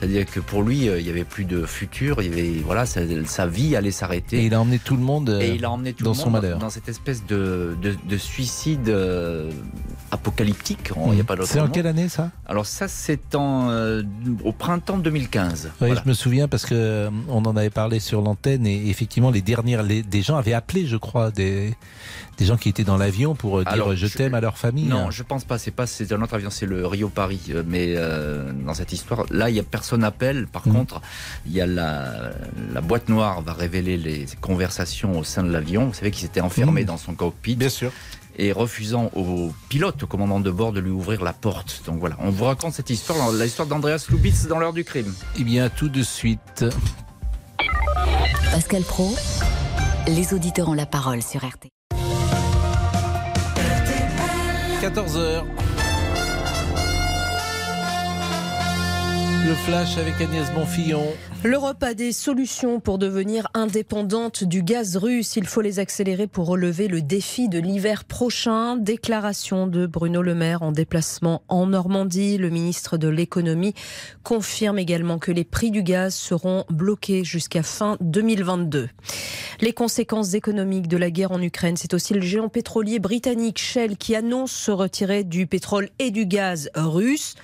Speaker 16: C'est-à-dire que pour lui, euh, il y avait plus de futur, il y avait voilà, sa, sa vie allait s'arrêter.
Speaker 2: Et il a emmené tout le monde
Speaker 16: Et il a emmené tout
Speaker 2: dans
Speaker 16: le
Speaker 2: son
Speaker 16: monde
Speaker 2: malheur.
Speaker 16: dans cette espèce de, de, de suicide euh, apocalyptique. Il n'y a pas d'autre
Speaker 2: C'est en quelle année ça?
Speaker 16: Alors ça, c'est en, euh, au printemps 2015.
Speaker 2: Oui,
Speaker 16: Voilà.
Speaker 2: je me souviens parce que on en avait parlé sur l'antenne et effectivement les dernières, les, des gens avaient appelé, je crois, des, des gens qui étaient dans l'avion pour euh, dire
Speaker 16: Alors,
Speaker 2: je,
Speaker 16: je-
Speaker 2: t'aime à leur famille.
Speaker 16: Non,
Speaker 2: hein.
Speaker 16: je pense pas. C'est pas. C'est un autre avion. C'est le Rio Paris. Euh, Mais euh, dans cette histoire, là, il y a personne appelle. Par
Speaker 2: Mhm.
Speaker 16: contre, il y a la, la boîte noire va révéler les conversations au sein de l'avion. Vous savez qu'il s'était enfermé
Speaker 2: Mhm.
Speaker 16: dans son cockpit.
Speaker 2: Bien sûr.
Speaker 16: Et refusant au pilote, au commandant de bord, de lui ouvrir la porte. Donc voilà, on vous raconte cette histoire, l'histoire d'Andreas Lubitz dans l'heure du crime.
Speaker 2: Eh bien, tout de suite.
Speaker 4: Pascal Pro, les auditeurs ont la parole sur RT.
Speaker 2: 14h. Le flash avec Agnès Bonfillon.
Speaker 17: L'Europe a des solutions pour devenir indépendante du gaz russe. Il faut les accélérer pour relever le défi de l'hiver prochain. Déclaration de Bruno Le Maire en déplacement en Normandie. Le ministre de l'économie confirme également que les prix du gaz seront bloqués jusqu'à fin 2022. Les conséquences économiques de la guerre en Ukraine, c'est aussi le géant pétrolier britannique Shell qui annonce se retirer du pétrole et du gaz russe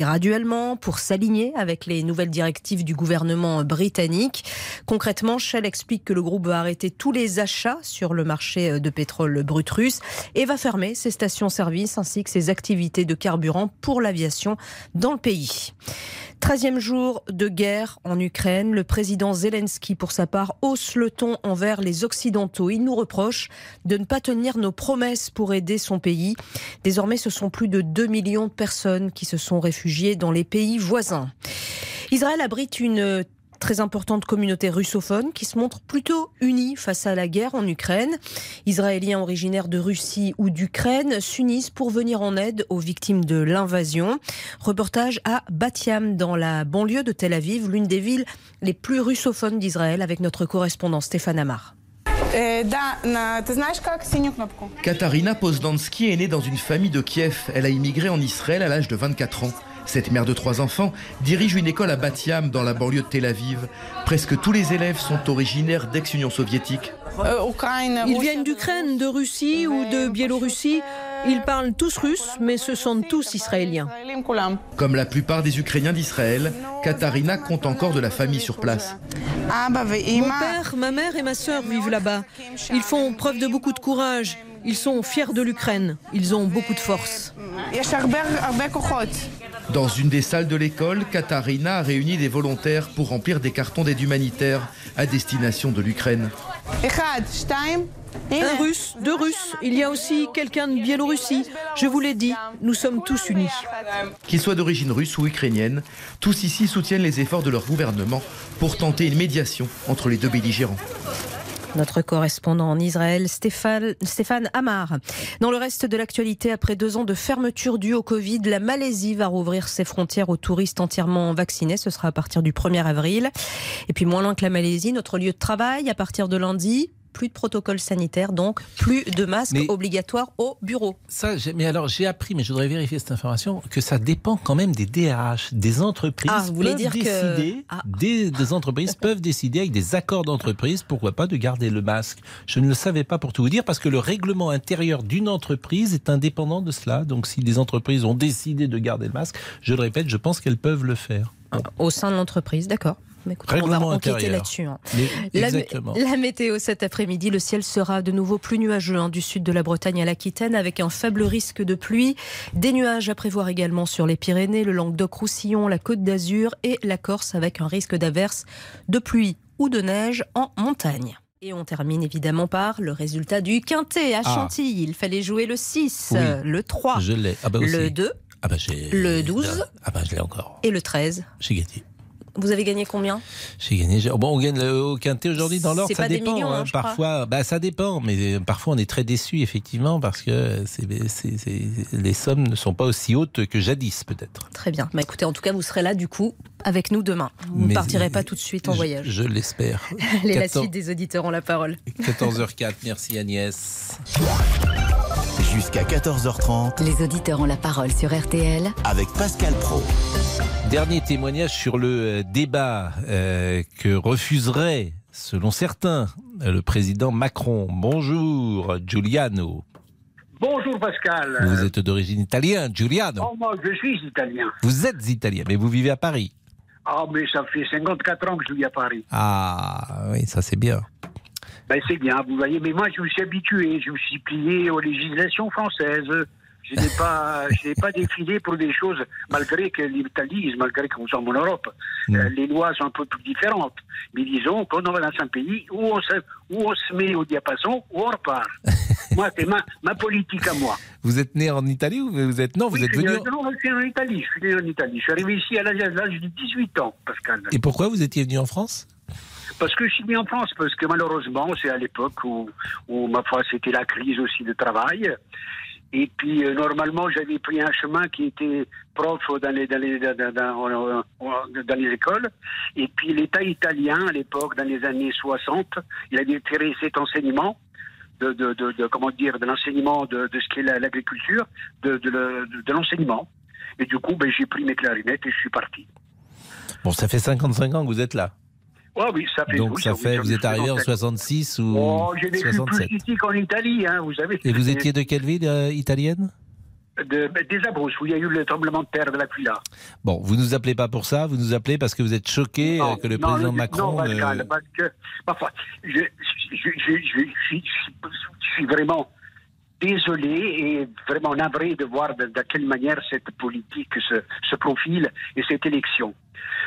Speaker 17: graduellement pour s'aligner avec les nouvelles directives du gouvernement britannique. Concrètement, Shell explique que le groupe va arrêter tous les achats sur le marché de pétrole brut russe et va fermer ses stations-service ainsi que ses activités de carburant pour l'aviation dans le pays. 13e jour de guerre en Ukraine. Le président Zelensky, pour sa part, hausse le ton envers les Occidentaux. Il nous reproche de ne pas tenir nos promesses pour aider son pays. Désormais, ce sont plus de 2 millions de personnes qui se sont réfugiées dans les pays voisins. Israël abrite une très importante communauté russophone qui se montre plutôt unie face à la guerre en Ukraine. Israéliens originaires de Russie ou d'Ukraine s'unissent pour venir en aide aux victimes de l'invasion. Reportage à Batiam dans la banlieue de Tel Aviv, l'une des villes les plus russophones d'Israël avec notre correspondant Stéphane Amar.
Speaker 18: Katarina Pozdansky est née dans une famille de Kiev. Elle a immigré en Israël à l'âge de 24 ans. Cette mère de trois enfants dirige une école à Batiam, dans la banlieue de Tel Aviv. Presque tous les élèves sont originaires d'ex-Union soviétique.
Speaker 17: Ils viennent d'Ukraine, de Russie ou de Biélorussie. Ils parlent tous russe, mais se sentent tous israéliens.
Speaker 18: Comme la plupart des Ukrainiens d'Israël, Katarina compte encore de la famille sur place.
Speaker 17: Mon père, ma mère et ma sœur vivent là-bas. Ils font preuve de beaucoup de courage. Ils sont fiers de l'Ukraine. Ils ont beaucoup de force.
Speaker 18: Dans une des salles de l'école, Katarina a réuni des volontaires pour remplir des cartons d'aide humanitaire à destination de l'Ukraine.
Speaker 17: Un russe, deux russes. Il y a aussi quelqu'un de Biélorussie. Je vous l'ai dit, nous sommes tous unis.
Speaker 18: Qu'ils soient d'origine russe ou ukrainienne, tous ici soutiennent les efforts de leur gouvernement pour tenter une médiation entre les deux belligérants.
Speaker 17: Notre correspondant en Israël, Stéphane, Stéphane Amar. Dans le reste de l'actualité, après deux ans de fermeture due au Covid, la Malaisie va rouvrir ses frontières aux touristes entièrement vaccinés. Ce sera à partir du 1er avril. Et puis, moins loin que la Malaisie, notre lieu de travail, à partir de lundi, plus de protocole sanitaire, donc plus de masques obligatoires au bureau.
Speaker 2: Ça, mais alors j'ai appris, mais je voudrais vérifier cette information, que ça dépend quand même des DRH, des entreprises.
Speaker 17: Ah, vous voulez dire
Speaker 2: décider,
Speaker 17: que...
Speaker 2: des, des, entreprises peuvent décider avec des accords d'entreprise, pourquoi pas, de garder le masque. Je ne le savais pas pour tout vous dire, parce que le règlement intérieur d'une entreprise est indépendant de cela. Donc si des entreprises ont décidé de garder le masque, je le répète, je pense qu'elles peuvent le faire.
Speaker 17: Au sein de l'entreprise, d'accord. On va enquêter là-dessus. Hein. La, la, météo cet après-midi, le ciel sera de nouveau plus nuageux hein, du sud de la Bretagne à l'Aquitaine avec un faible risque de pluie. Des nuages à prévoir également sur les Pyrénées, le Languedoc-Roussillon, la Côte d'Azur et la Corse avec un risque d'averse de pluie ou de neige en montagne. Et on termine évidemment par le résultat du quintet à Chantilly. Il fallait jouer le 6, le 3,
Speaker 2: ah bah
Speaker 17: le 2,
Speaker 2: ah bah
Speaker 17: le 12
Speaker 2: ah bah je l'ai encore.
Speaker 17: et le 13.
Speaker 2: J'ai gagné.
Speaker 17: Vous avez gagné combien?
Speaker 2: J'ai gagné. Bon, on gagne au quintet aujourd'hui dans l'ordre. Ça
Speaker 17: pas
Speaker 2: dépend.
Speaker 17: Des millions, hein,
Speaker 2: parfois, bah, ça dépend. Mais parfois, on est très déçu, effectivement, parce que les sommes ne sont pas aussi hautes que jadis, peut-être.
Speaker 17: Très bien. Bah, écoutez, en tout cas, vous serez là, du coup, avec nous demain. Vous ne partirez pas tout de suite en
Speaker 2: je,
Speaker 17: voyage.
Speaker 2: Je l'espère.
Speaker 17: Les 14... la suite des auditeurs ont la parole.
Speaker 2: 14h04. Merci Agnès.
Speaker 1: Jusqu'à 14h30.
Speaker 4: Les auditeurs ont la parole sur RTL.
Speaker 1: Avec Pascal Pro.
Speaker 2: Dernier témoignage sur le débat euh, que refuserait, selon certains, le président Macron. Bonjour, Giuliano.
Speaker 19: Bonjour Pascal.
Speaker 2: Vous êtes d'origine italienne, Giuliano.
Speaker 19: Oh, moi, je suis italien.
Speaker 2: Vous êtes italien, mais vous vivez à Paris.
Speaker 19: Ah, mais ça fait 54 ans que je vis à Paris.
Speaker 2: Ah, oui, ça c'est bien.
Speaker 19: Ben, c'est bien, vous voyez, mais moi je me suis habitué, je me suis plié aux législations françaises. Je n'ai pas, je n'ai pas défilé pour des choses, malgré que l'Italie, malgré que nous sommes en Europe,
Speaker 2: Mm.
Speaker 19: euh, les lois sont un peu plus différentes. Mais disons qu'on est dans un pays où on se, où on se met au diapason, où on repart. moi, c'est ma, ma politique à moi.
Speaker 2: Vous êtes né en Italie ou vous êtes non, vous
Speaker 19: Oui,
Speaker 2: êtes
Speaker 19: je suis
Speaker 2: venu.
Speaker 19: né- Non, je suis en Italie. Je suis né en Italie. Je suis arrivé ici à l'âge à l'âge de 18 ans, Pascal.
Speaker 2: Et pourquoi vous étiez venu en France?
Speaker 19: Parce que je suis né en France, parce que malheureusement, c'est à l'époque où, où, ma foi, c'était la crise aussi de travail. Et puis, euh, normalement, j'avais pris un chemin qui était prof dans les, dans les, dans, les écoles. Et puis, l'État italien, à l'époque, dans les années 60, il avait tiré cet enseignement. De, de, de, comment dire de l'enseignement de, ce qu'est la- l'agriculture de l'enseignement et du coup ben, j'ai pris mes clarinettes et je suis parti
Speaker 2: Bon, ça fait 55 ans que vous êtes là.
Speaker 19: Ouais, oui, ça fait
Speaker 2: Donc
Speaker 19: oui,
Speaker 2: ça
Speaker 19: oui,
Speaker 2: fait, vous êtes arrivé en
Speaker 19: 67.
Speaker 2: 66 ou
Speaker 19: Oh, j'ai vécu
Speaker 2: 67
Speaker 19: plus ici qu'en Italie, hein, vous savez.
Speaker 2: Et vous étiez de quelle ville euh, italienne?
Speaker 19: De, ben, Des Abruzzes, où il y a eu le tremblement de terre de l'Aquila.
Speaker 2: Bon, vous nous appelez pas pour ça, vous nous appelez parce que vous êtes choqué euh, que le
Speaker 19: non,
Speaker 2: président Macron.
Speaker 19: Non, Pascal,
Speaker 2: ne-
Speaker 19: parce que, enfin, je, je, je, je, je- je- je suis vraiment désolé et vraiment navré de voir de, de quelle manière cette politique se, se profile et cette élection.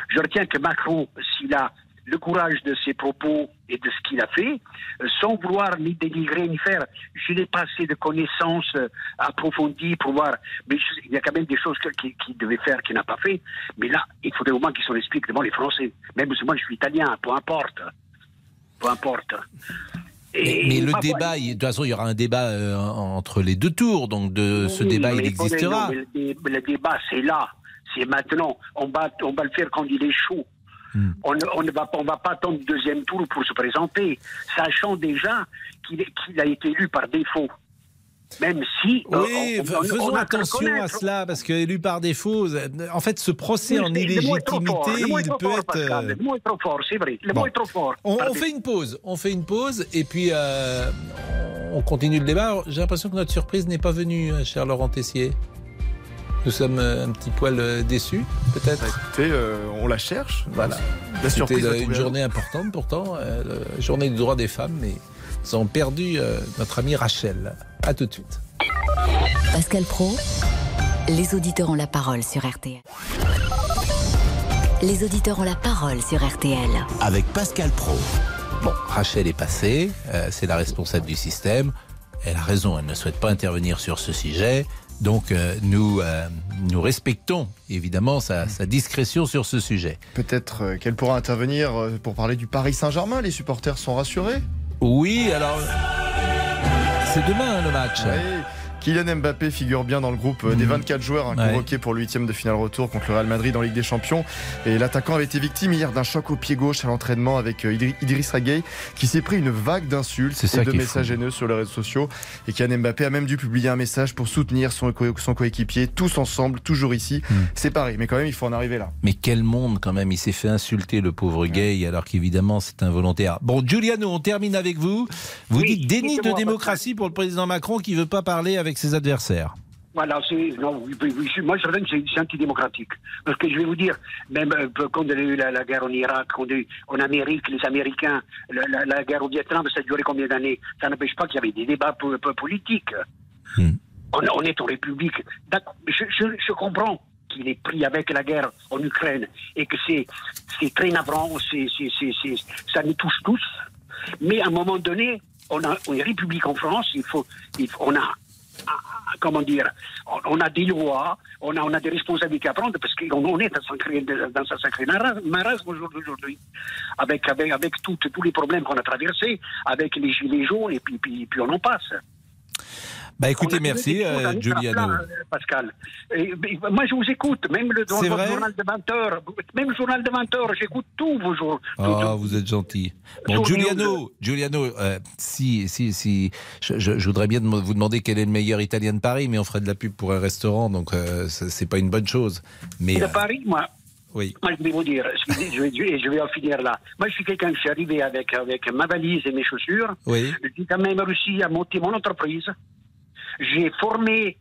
Speaker 19: Je retiens que Macron, s'il a le courage de ses propos et de ce qu'il a fait, euh, sans vouloir ni dénigrer ni faire, je n'ai pas assez de connaissances euh, approfondies pour voir, mais je- il y a quand même des choses qu'il devait faire qu'il n'a pas fait, mais là, il faudrait au moins qu'il s'en explique devant les Français, même si moi je suis italien, peu importe, peu importe.
Speaker 2: Mais, mais le débat, il- de toute façon, il y aura un débat euh, entre les deux tours, donc de ce
Speaker 19: Oui,
Speaker 2: débat, il existera.
Speaker 19: non, le, le débat, c'est là, c'est maintenant. On va, on va le faire quand il est
Speaker 2: Hmm.
Speaker 19: On, ne, on ne va, pas- on va pas attendre le deuxième tour pour se présenter, sachant déjà qu'il a été élu par défaut. Même si. euh,
Speaker 2: Oui,
Speaker 19: on-
Speaker 2: fa-
Speaker 19: on- on
Speaker 2: faisons attention à cela, parce que élu par défaut, euh, en fait, ce procès
Speaker 19: Oui,
Speaker 2: en illégitimité, il peut
Speaker 19: fort,
Speaker 2: être.
Speaker 19: Pascal,
Speaker 2: euh,
Speaker 19: Le mot est trop fort, c'est vrai. Le
Speaker 2: Bon.
Speaker 19: mot est trop fort.
Speaker 2: On, fait une pause, on fait une pause, et puis euh, on continue le débat. J'ai l'impression que notre surprise n'est pas venue, cher Laurent Tessier. Nous sommes euh, un petit poil euh, déçus, peut-être.
Speaker 6: Écoutez, euh, on la cherche.
Speaker 2: Voilà.
Speaker 6: La
Speaker 2: C'était une
Speaker 6: trouver.
Speaker 2: journée importante pourtant, euh, la journée du droit des femmes, mais nous avons perdu euh, notre amie Rachel. À tout de suite.
Speaker 4: Pascal Pro, les auditeurs ont la parole sur RTL. Les auditeurs ont la parole sur RTL.
Speaker 1: Avec Pascal Pro.
Speaker 2: Bon, Rachel est passée, euh, c'est la responsable du système. Elle a raison, elle ne souhaite pas intervenir sur ce sujet. Donc euh, nous, euh, nous respectons évidemment sa, sa discrétion sur ce sujet.
Speaker 6: Peut-être euh, qu'elle pourra intervenir pour parler du Paris Saint-Germain. Les supporters sont rassurés
Speaker 2: Oui, alors. C'est demain hein, le match.
Speaker 6: Kylian Mbappé figure bien dans le groupe euh, des 24 joueurs hein,
Speaker 2: Ouais.
Speaker 6: convoqués pour le huitième de finale retour contre le Real Madrid en Ligue des Champions. Et l'attaquant avait été victime hier d'un choc au pied gauche à l'entraînement avec euh, Idri- Idriss Gueye qui s'est pris une vague d'insultes et de messages haineux sur les réseaux sociaux. Et Kylian Mbappé a même dû publier un message pour soutenir son, co- son coéquipier, tous ensemble, toujours ici.
Speaker 2: Hmm.
Speaker 6: C'est pareil, mais quand même il faut en arriver là.
Speaker 2: Mais quel monde quand même, il s'est fait insulter le pauvre gay alors qu'évidemment c'est involontaire. Bon, Giuliano, on termine avec vous. Vous
Speaker 19: Oui,
Speaker 2: dites déni de démocratie pour le président Macron qui veut pas parler avec ses adversaires.
Speaker 19: Voilà, c'est non, moi je que c'est antidémocratique. Parce que je vais vous dire, même euh, quand il y a eu la, la guerre en Irak, quand il y a eu en Amérique, les Américains, la, la- la guerre au Vietnam, ça a duré combien d'années? Ça n'empêche pas qu'il y avait des débats po- po- politiques.
Speaker 2: Hmm.
Speaker 19: On, on est en République. D'accord, Je, je, je comprends qu'il est pris avec la guerre en Ukraine et que c'est c'est très navrant, c'est- c'est- ça nous touche tous. Mais à un moment donné, on a une république en France, il faut, il faut- on a ah, comment dire, on, a des lois, on a, on a des responsabilités à prendre parce qu'on on est dans, sacré- dans sa sacrée mara- marasme aujourd'hui, avec, avec, avec tous les problèmes qu'on a traversés, avec les gilets jaunes et puis, puis, puis on en passe.
Speaker 2: Bah écoutez, merci euh, Giuliano.
Speaker 19: euh, Pascal. Et, mais, moi, je vous écoute, même le dans votre journal de 20 heures, même le journal de 20 heures, j'écoute tous vos jours.
Speaker 2: Oh, vous êtes gentil. Bon, Giuliano, Giuliano, euh, si, si, si, je, je- je voudrais bien vous demander quel est le meilleur italien de Paris, mais on ferait de la pub pour un restaurant, donc euh, c'est pas une bonne chose. Mais
Speaker 19: de Paris, moi,
Speaker 2: oui.
Speaker 19: Moi, je vais vous dire, vais- je vais- je vais en finir là. Moi, je suis quelqu'un qui suis arrivé avec, avec ma valise et mes chaussures.
Speaker 2: Oui.
Speaker 19: J'ai quand même réussi à monter mon entreprise. J'ai formé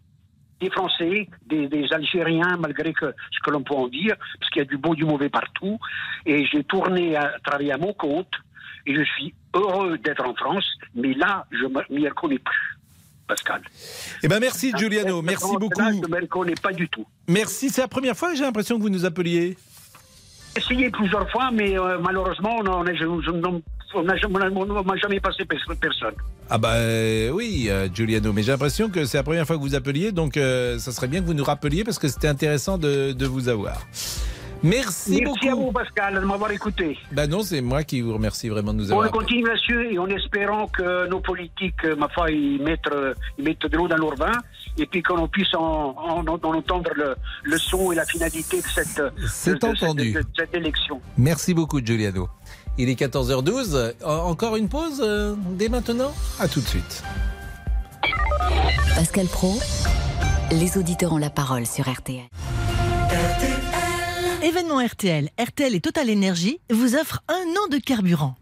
Speaker 19: des Français, des, des Algériens, malgré que, ce que l'on peut en dire, parce qu'il y a du beau, du mauvais partout. Et j'ai tourné à travailler à mon compte. Et je suis heureux d'être en France. Mais là, je ne m'y reconnais plus. Pascal.
Speaker 2: Eh ben merci Giuliano, merci
Speaker 19: Là,
Speaker 2: beaucoup.
Speaker 19: Je ne me reconnais pas du tout.
Speaker 2: Merci, c'est la première fois que j'ai l'impression que vous nous appeliez.
Speaker 19: J'ai essayé plusieurs fois, mais euh, malheureusement, on n'a jamais, passé pers- personne.
Speaker 2: Ah bah euh, oui, euh, Giuliano, mais j'ai l'impression que c'est la première fois que vous appeliez, donc euh, ça serait bien que vous nous rappeliez parce que c'était intéressant de vous avoir. Merci,
Speaker 19: Merci
Speaker 2: beaucoup.
Speaker 19: à vous, Pascal, de m'avoir écouté.
Speaker 2: Bah non, c'est moi qui vous remercie vraiment de nous
Speaker 19: Bonne
Speaker 2: avoir. appelés.
Speaker 19: continuation et en espérant que nos politiques, euh, ma foi, ils mettent, ils mettent de l'eau dans leur vin et puis qu'on puisse en, en- en entendre le, le son et la finalité de cette, de-
Speaker 2: C'est
Speaker 19: de cette-
Speaker 2: entendu.
Speaker 19: de cette élection.
Speaker 2: Merci beaucoup, Giuliano. Il est 14h12. Euh, Encore une pause euh, dès maintenant? À tout de suite.
Speaker 4: Pascal Pro, les auditeurs ont la parole sur RTL.
Speaker 5: Événement RTL, RTL et Total Énergie vous offrent un an de carburant.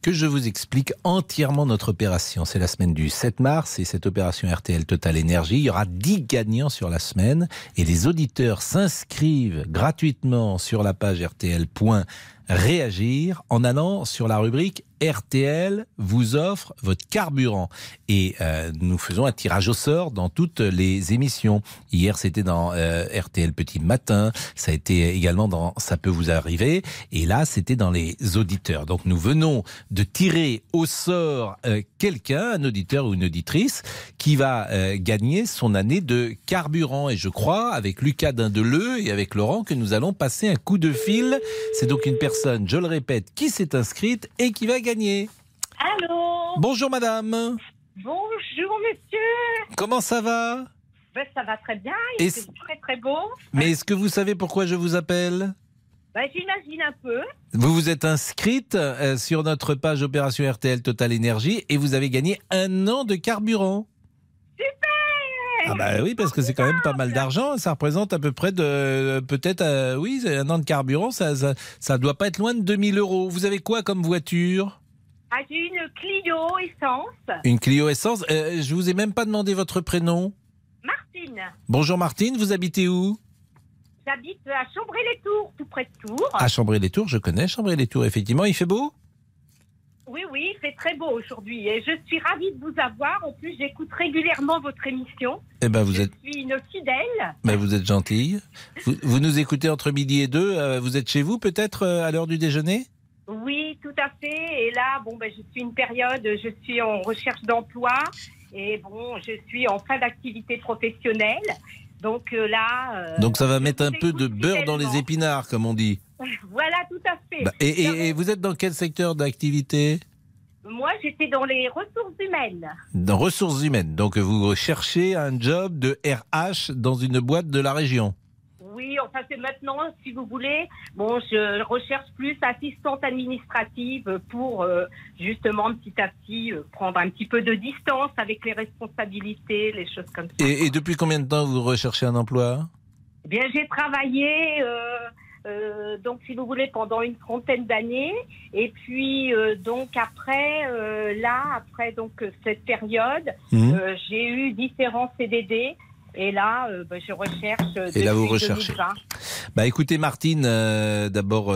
Speaker 2: que je vous explique entièrement notre opération. C'est la semaine du 7 mars et cette opération RTL Total Énergie. Il y aura 10 gagnants sur la semaine et les auditeurs s'inscrivent gratuitement sur la page RTL.réagir en allant sur la rubrique RTL vous offre votre carburant. Et euh, nous faisons un tirage au sort dans toutes les émissions. Hier, c'était dans euh, RTL Petit Matin. Ça a été également dans Ça peut vous arriver. Et là, c'était dans les auditeurs. Donc, nous venons de tirer au sort euh, quelqu'un, un auditeur ou une auditrice, qui va euh, gagner son année de carburant. Et je crois, avec Lucas Dindeleu et avec Laurent, que nous allons passer un coup de fil. C'est donc une personne, je le répète, qui s'est inscrite et qui va gagner.
Speaker 20: Allô
Speaker 2: Bonjour madame.
Speaker 20: Bonjour monsieur
Speaker 2: Comment ça va
Speaker 20: ben, Ça va très bien, il fait très très beau.
Speaker 2: Mais est-ce que vous savez pourquoi je vous appelle
Speaker 20: Ben, J'imagine un peu.
Speaker 2: Vous vous êtes inscrite euh, sur notre page Opération RTL Total Énergie et vous avez gagné un an de carburant. Ah bah oui, parce que c'est quand même pas mal d'argent. Ça représente à peu près de peut-être euh, oui un an de carburant. Ça, ça ça doit pas être loin de 2000 euros. Vous avez quoi comme voiture?
Speaker 20: Ah, J'ai une Clio essence.
Speaker 2: Une Clio essence. Euh, je vous ai même pas demandé votre prénom.
Speaker 20: Martine,
Speaker 2: Bonjour Martine. Vous habitez où?
Speaker 20: J'habite à Chambray-les-Tours, tout près de Tours.
Speaker 2: À Chambray-les-Tours. Je connais Chambray-les-Tours. Effectivement, il fait beau?
Speaker 20: Oui, oui, fait très beau aujourd'hui. Et je suis ravie de vous avoir. En plus, j'écoute régulièrement votre émission.
Speaker 2: Eh ben vous êtes.
Speaker 20: Je suis une fidèle.
Speaker 2: Ben, vous êtes gentille. Vous, vous nous écoutez entre midi et deux. euh, vous êtes chez vous peut-être euh, à l'heure du déjeuner?
Speaker 20: Oui, tout à fait. Et là, bon, ben, je suis une période, je suis en recherche d'emploi. Et bon, je suis en fin d'activité professionnelle. Donc euh, là. euh,
Speaker 2: Donc ça va mettre un peu de beurre dans les épinards, comme on dit.
Speaker 20: Voilà, tout à fait.
Speaker 2: Bah, et, et- et vous êtes dans quel secteur d'activité?
Speaker 20: Moi, j'étais dans les ressources humaines.
Speaker 2: Dans ressources humaines. Donc vous cherchez un job de RH dans une boîte de la région.
Speaker 20: Oui, enfin, c'est maintenant, si vous voulez. Bon, je recherche plus assistante administrative pour euh, justement petit à petit euh, prendre un petit peu de distance avec les responsabilités, les choses comme ça.
Speaker 2: Et, et depuis combien de temps vous recherchez un emploi?
Speaker 20: Eh bien, j'ai travaillé, euh, donc, si vous voulez, pendant une trentaine d'années. Et puis, euh, donc, après, euh, là, après donc cette période, euh, j'ai eu différents CDD. Et là, euh, bah, je recherche. euh,
Speaker 2: Et là, vous recherchez.
Speaker 20: 2020.
Speaker 2: Bah écoutez Martine, euh, d'abord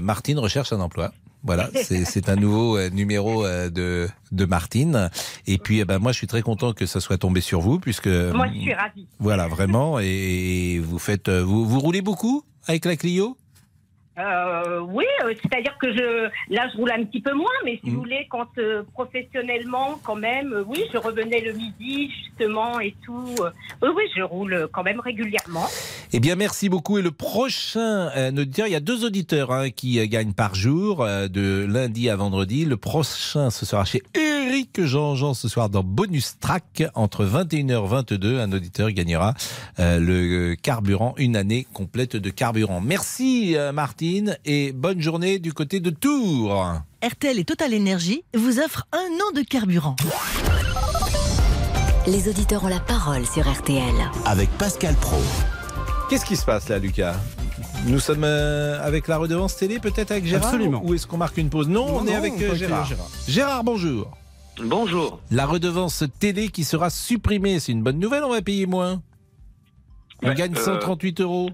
Speaker 2: Martine recherche un emploi. Voilà, c'est un nouveau numéro de, de Martine. Et puis, eh ben, moi, je suis très content que ça soit tombé sur vous, puisque
Speaker 20: Moi, je suis ravie.
Speaker 2: voilà, vraiment. Et vous faites, vous, vous roulez beaucoup avec la Clio?
Speaker 20: Euh, oui, euh, c'est-à-dire que je, là, je roule un petit peu moins, mais si vous voulez, quand euh, professionnellement, quand même, euh, oui, je revenais le midi, justement, et tout. euh, oui, oui, je roule euh, quand même régulièrement.
Speaker 2: Eh bien, merci beaucoup. Et le prochain euh, auditeur, il y a deux auditeurs hein, qui euh, gagnent par jour, euh, de lundi à vendredi. Le prochain, ce sera chez Eric Jean-Jean ce soir dans Bonus Track. Entre 21h et 22, un auditeur gagnera euh, le carburant, une année complète de carburant. Merci euh, Martine et bonne journée du côté de Tours.
Speaker 5: RTL et Total Énergie vous offrent un an de carburant.
Speaker 4: Les auditeurs ont la parole sur RTL.
Speaker 1: Avec Pascal Pro.
Speaker 2: Qu'est-ce qui se passe là, Lucas? Nous sommes euh, avec la redevance télé, peut-être avec Gérard?
Speaker 21: Absolument.
Speaker 2: Ou est-ce qu'on marque une pause? Non,
Speaker 21: Non,
Speaker 2: on est
Speaker 21: non,
Speaker 2: avec euh, Gérard. Gérard. bonjour.
Speaker 21: Bonjour.
Speaker 2: La redevance télé qui sera supprimée, c'est une bonne nouvelle, on va payer moins. On
Speaker 21: Ouais,
Speaker 2: gagne
Speaker 21: euh,
Speaker 2: 138 euros.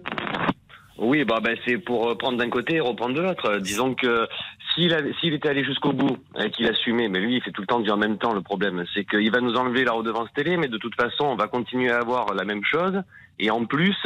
Speaker 21: Oui, bah, ben, c'est pour euh, prendre d'un côté et reprendre de l'autre. Euh, Disons que s'il était allé jusqu'au bout et qu'il assumait, mais lui, il fait tout le temps du en même temps. Le problème, c'est qu'il va nous enlever la redevance télé, mais de toute façon, on va continuer à avoir la même chose. Et en plus,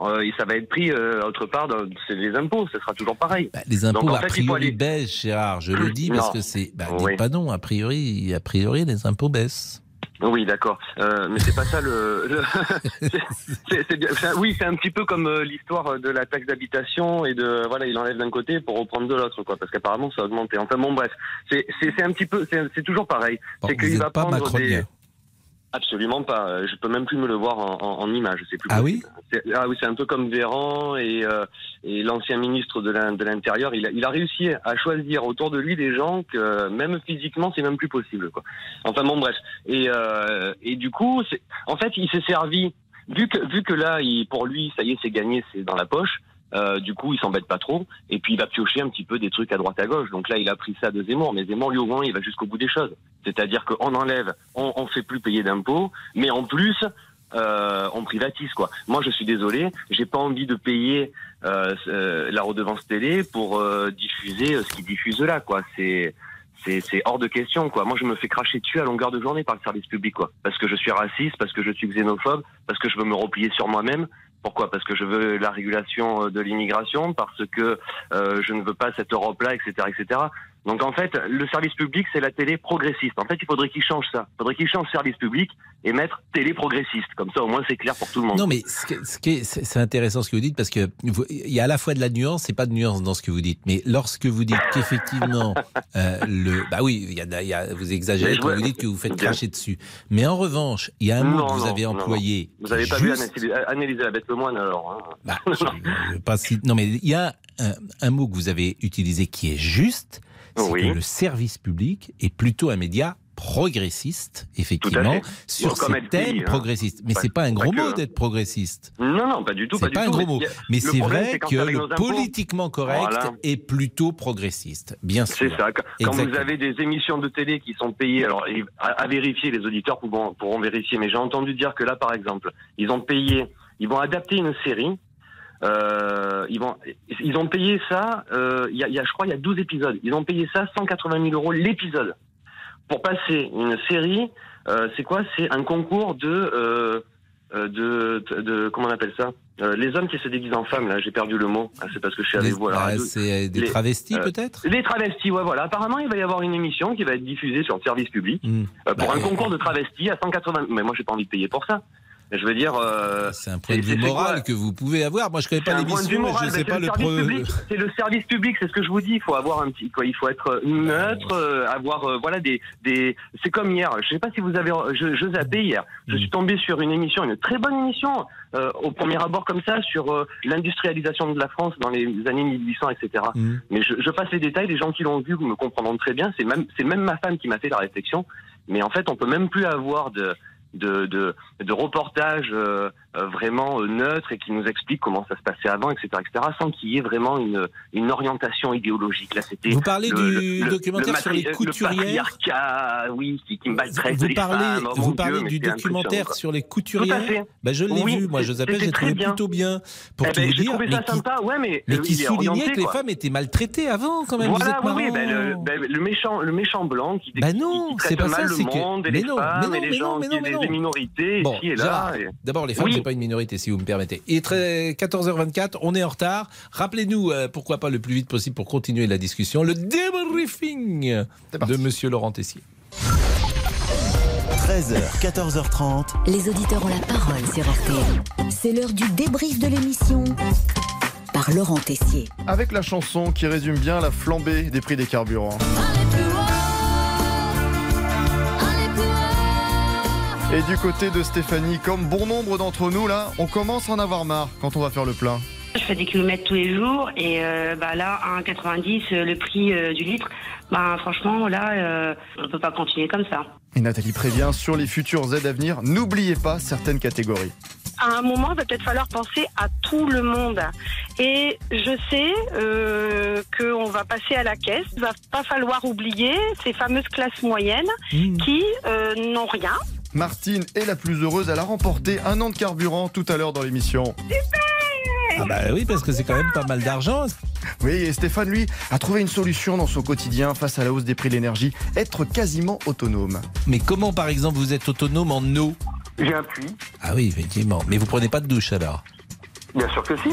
Speaker 21: euh, et ça va être pris euh, autre part, dans- c'est les impôts, ce sera toujours pareil.
Speaker 2: Bah, Les impôts,
Speaker 21: Donc, en
Speaker 2: a
Speaker 21: fait,
Speaker 2: priori,
Speaker 21: aller-
Speaker 2: baissent, Gérard. Je le dis parce que c'est. Bah,
Speaker 21: Oui.
Speaker 2: dites pas non, a priori, a priori, les impôts baissent.
Speaker 21: Oui, d'accord. Euh, mais c'est pas ça le. le- bien- c'est un- oui, c'est un petit peu comme euh, l'histoire de la taxe d'habitation et de voilà, il enlève d'un côté pour reprendre de l'autre, quoi, parce qu'apparemment ça a augmenté. Enfin bon, bref, c'est un petit peu, c'est toujours pareil.
Speaker 2: Bon,
Speaker 21: c'est qu'il va
Speaker 2: pas
Speaker 21: prendre des. Absolument pas. Euh, Je peux même plus me le voir en, en, en image. C'est plus
Speaker 2: Ah
Speaker 21: possible. C'est- Ah oui, c'est un peu comme Véran et, euh, et l'ancien ministre de l'in- de l'Intérieur. Il a, il a réussi à choisir autour de lui des gens que même physiquement, c'est même plus possible. Quoi. Enfin bon, bref. Et, euh, et du coup, en fait, il s'est servi. Vu que, vu que là, il, pour lui, ça y est, c'est gagné, c'est dans la poche. Euh, du coup, il s'embête pas trop. Et puis, il va piocher un petit peu des trucs à droite à gauche. Donc là, il a pris ça de Zemmour. Mais Zemmour, lui, au moins, il va jusqu'au bout des choses. C'est-à-dire qu'on enlève, on, on fait plus payer d'impôts, mais en plus, euh, on privatise quoi. Moi, je suis désolé, j'ai pas envie de payer euh, euh, la redevance télé pour euh, diffuser euh, ce qu'ils diffusent là quoi. C'est c'est hors de question quoi. Moi, je me fais cracher dessus à longueur de journée par le service public quoi, parce que je suis raciste, parce que je suis xénophobe, parce que je veux me replier sur moi-même. Pourquoi? Parce que je veux la régulation euh, de l'immigration, parce que euh, je ne veux pas cette Europe-là, etc., etc. Donc en fait, le service public, c'est la télé progressiste. En fait, il faudrait qu'il change ça. Il faudrait qu'il change service public et mettre télé progressiste. Comme ça, au moins, c'est clair pour tout le monde.
Speaker 2: Non, mais ce que- ce qui est- c'est c'est intéressant ce que vous dites parce que vous- il y a à la fois de la nuance et pas de nuance dans ce que vous dites. Mais lorsque vous dites qu'effectivement, euh, le, bah oui, il y a, il y a- vous exagérez quand vous dites que vous faites cracher dessus. Mais en revanche, il y a un mot que vous
Speaker 21: non,
Speaker 2: avez
Speaker 21: non,
Speaker 2: employé.
Speaker 21: Vous n'avez pas
Speaker 2: est
Speaker 21: vu
Speaker 2: juste-
Speaker 21: Anne- Anne-Elisabeth Lemoine alors hein
Speaker 2: Bah, je- je- pas si- Non, mais il y a un, un mot que vous avez utilisé qui est juste, c'est
Speaker 21: Oui.
Speaker 2: que le service public est plutôt un média progressiste, effectivement, sur ces
Speaker 21: elle dit,
Speaker 2: thèmes
Speaker 21: hein.
Speaker 2: progressistes. Mais
Speaker 21: Pas-
Speaker 2: c'est pas un
Speaker 21: pas
Speaker 2: gros
Speaker 21: que,
Speaker 2: mot
Speaker 21: hein.
Speaker 2: d'être progressiste.
Speaker 21: Non, non, pas du tout.
Speaker 2: C'est
Speaker 21: du
Speaker 2: pas un
Speaker 21: tout.
Speaker 2: gros mot. Mais c'est vrai que le politiquement correct
Speaker 21: Voilà.
Speaker 2: est plutôt progressiste, bien sûr.
Speaker 21: C'est ça. Quand, vous avez des émissions de télé qui sont payées, alors à vérifier, les auditeurs pourront, pourront vérifier, mais j'ai entendu dire que là, par exemple, ils ont payé, ils vont adapter une série. Euh, ils vont, ils ont payé ça. euh, Il y, a, y a, je crois, il y a 12 épisodes. Ils ont payé ça 180 000 euros l'épisode pour passer une série. euh, c'est quoi? C'est un concours de, euh, euh, de, de, comment on appelle ça? Euh, Les hommes qui se déguisent en femmes. Là, j'ai perdu le mot. Ah, c'est parce que je suis avec vous radio.
Speaker 2: c'est des
Speaker 21: Les-
Speaker 2: travestis peut-être?
Speaker 21: Les travestis, ouais, voilà. Apparemment, il va y avoir une émission qui va être diffusée sur le service public
Speaker 2: Hmm.
Speaker 21: pour
Speaker 2: Bah,
Speaker 21: un concours de travestis à 180. Mais moi, j'ai pas envie de payer pour ça. Je veux dire. euh,
Speaker 2: C'est un point de vue moral que vous pouvez avoir. Moi, je connais
Speaker 21: c'est
Speaker 2: pas l'émission,
Speaker 21: moral,
Speaker 2: je
Speaker 21: mais
Speaker 2: sais
Speaker 21: c'est
Speaker 2: pas le
Speaker 21: service
Speaker 2: pro.
Speaker 21: public. C'est le service public, c'est ce que je vous dis. Il faut avoir un petit, quoi. Il faut être neutre, euh, avoir, euh, voilà, des, des. C'est comme hier. Je sais pas si vous avez, je, je zappais hier. Je suis tombé sur une émission, une très bonne émission, euh, au premier abord comme ça, sur euh, l'industrialisation de la France dans les années 1800, etc. Mais je, je passe les détails. Les gens qui l'ont vu me comprendront très bien. C'est même, c'est même ma femme qui m'a fait la réflexion. Mais en fait, on peut même plus avoir de de, de, de reportages euh, vraiment euh, neutres et qui nous expliquent comment ça se passait avant, etc., etc., sans qu'il y ait vraiment une, une orientation idéologique. Là, c'était
Speaker 2: Vous parlez
Speaker 21: le-
Speaker 2: du
Speaker 21: le-
Speaker 2: documentaire
Speaker 21: le
Speaker 2: sur les couturières
Speaker 21: Le oui, qui, qui maltraite
Speaker 2: Vous parlez,
Speaker 21: femmes. Oh,
Speaker 2: vous parlez
Speaker 21: Dieu, mais
Speaker 2: du documentaire sur les couturières ben, Je l'ai
Speaker 21: Oui,
Speaker 2: vu, moi je
Speaker 21: c'était
Speaker 2: j'ai trouvé
Speaker 21: bien.
Speaker 2: plutôt bien. Pour
Speaker 21: Eh
Speaker 2: tout
Speaker 21: ben,
Speaker 2: vous dire,
Speaker 21: trouvé ça
Speaker 2: mais qui,
Speaker 21: sympa, ouais, mais,
Speaker 2: mais
Speaker 21: euh,
Speaker 2: qui soulignait que les femmes étaient maltraitées avant quand même. vous
Speaker 21: Voilà,
Speaker 2: êtes
Speaker 21: oui, ben, le, ben, le méchant, le méchant blanc qui,
Speaker 2: non, c'est pas
Speaker 21: mal
Speaker 2: ça,
Speaker 21: le monde et
Speaker 2: mais
Speaker 21: les femmes
Speaker 2: mais
Speaker 21: et
Speaker 2: mais
Speaker 21: les gens
Speaker 2: mais mais
Speaker 21: des, minorités
Speaker 2: D'abord, les femmes, pas une minorité, si vous me permettez. Il est très 14h24, on est en retard. Rappelez-nous, euh, pourquoi pas le plus vite possible pour continuer la discussion, le débriefing de Monsieur Laurent Tessier.
Speaker 1: 13h, 14h30.
Speaker 4: Les auditeurs ont la parole sur RTL. C'est l'heure du débrief de l'émission par Laurent Tessier.
Speaker 6: Avec la chanson qui résume bien la flambée des prix des carburants. Et du côté de Stéphanie, comme bon nombre d'entre nous là, on commence à en avoir marre quand on va faire le plein.
Speaker 22: Je fais des kilomètres tous les jours et euh, bah là, à 1,90 euh, le prix euh, du litre, bah franchement là, euh, on peut pas continuer comme ça.
Speaker 6: Et Nathalie prévient sur les futures aides à venir, n'oubliez pas certaines catégories.
Speaker 8: à un moment, il va peut-être falloir penser à tout le monde. Et je sais euh, qu'on va passer à la caisse. Il va pas falloir oublier ces fameuses classes moyennes qui euh, n'ont rien.
Speaker 6: Martine est la plus heureuse, elle a remporté un an de carburant tout à l'heure dans l'émission.
Speaker 2: Ah bah oui, parce que c'est quand même pas mal d'argent.
Speaker 6: Oui, et Stéphane, lui, a trouvé une solution dans son quotidien face à la hausse des prix de l'énergie, être quasiment autonome.
Speaker 2: Mais comment, par exemple, vous êtes autonome en eau?
Speaker 11: J'ai un puits.
Speaker 2: Ah oui, effectivement. Mais vous prenez pas de douche alors?
Speaker 11: Bien sûr que si.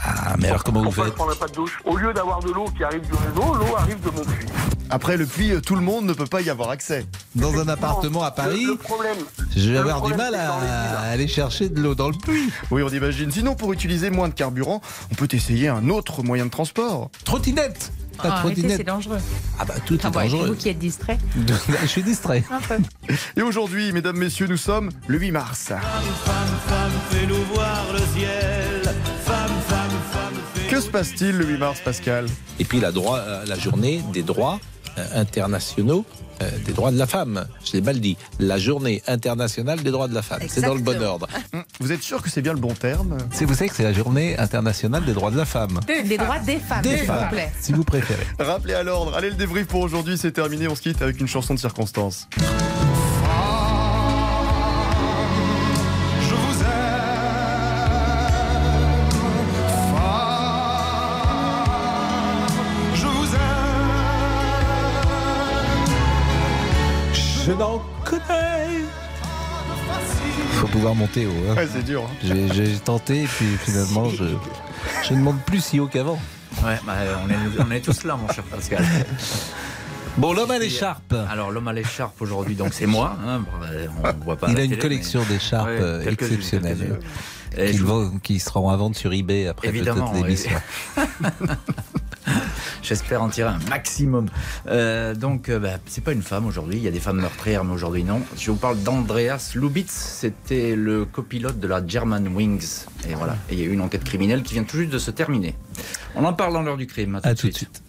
Speaker 2: Ah, mais alors comment vous
Speaker 11: Pourquoi je
Speaker 2: faites?
Speaker 11: prendrais pas de douche Au lieu d'avoir de l'eau qui arrive du réseau, l'eau arrive de mon puits.
Speaker 6: Après le puits, tout le monde ne peut pas y avoir accès.
Speaker 2: Dans un appartement à Paris,
Speaker 11: Le, le problème.
Speaker 2: je vais avoir du mal à aller chercher de l'eau dans le puits.
Speaker 6: Oui, on imagine. Sinon, pour utiliser moins de carburant, on peut essayer un autre moyen de transport.
Speaker 2: Trottinette
Speaker 23: Ah, c'est dangereux.
Speaker 2: Ah bah tout est
Speaker 23: Ah bon, et
Speaker 2: dangereux.
Speaker 23: Vous qui êtes distrait.
Speaker 2: Je suis distrait.
Speaker 23: Un peu.
Speaker 6: Et aujourd'hui, mesdames, messieurs, nous sommes le 8 mars.
Speaker 24: Femme, femme, fais-nous voir le ciel. Femme, femme, femme, fais
Speaker 6: Que se passe-t-il le 8 mars, Pascal?
Speaker 2: Et puis la, droit, euh, la journée des droits internationaux euh, des droits de la femme. Je l'ai mal dit. La journée internationale des droits de la femme. C'est dans le bon ordre.
Speaker 6: Vous êtes sûr que c'est bien le bon terme?
Speaker 2: C'est vous savez que c'est la journée internationale des droits de la femme.
Speaker 23: Des droits des femmes,
Speaker 2: Des
Speaker 23: s'il
Speaker 2: femmes,
Speaker 23: vous plaît.
Speaker 2: si vous préférez.
Speaker 6: Rappelez à l'ordre. Allez, le débrief pour aujourd'hui, c'est terminé. On se quitte avec une chanson de circonstance.
Speaker 2: Monter haut. hein.
Speaker 6: Ouais, c'est dur. hein.
Speaker 2: J'ai tenté et puis finalement je, je ne monte plus si haut qu'avant.
Speaker 16: Ouais, bah, on, est, on est tous là, mon cher Pascal.
Speaker 2: Bon, l'homme à l'écharpe.
Speaker 16: Alors, l'homme à l'écharpe aujourd'hui, donc c'est moi. hein, on voit pas
Speaker 2: Il a une
Speaker 16: télé,
Speaker 2: collection
Speaker 16: mais-
Speaker 2: d'écharpes
Speaker 16: Ouais,
Speaker 2: euh, qui,
Speaker 16: je-
Speaker 2: vont- qui seront à vendre sur eBay après
Speaker 16: Évidemment,
Speaker 2: peut-être l'émission.
Speaker 16: J'espère en tirer un maximum. Euh, donc, euh, bah, c'est pas une femme aujourd'hui. Il y a des femmes meurtrières, mais aujourd'hui non. Je vous parle d'Andreas Lubitz. C'était le copilote de la German Wings. Et voilà. Et il y a eu une enquête criminelle qui vient tout juste de se terminer. On en parle dans l'heure du crime. À tout, de suite.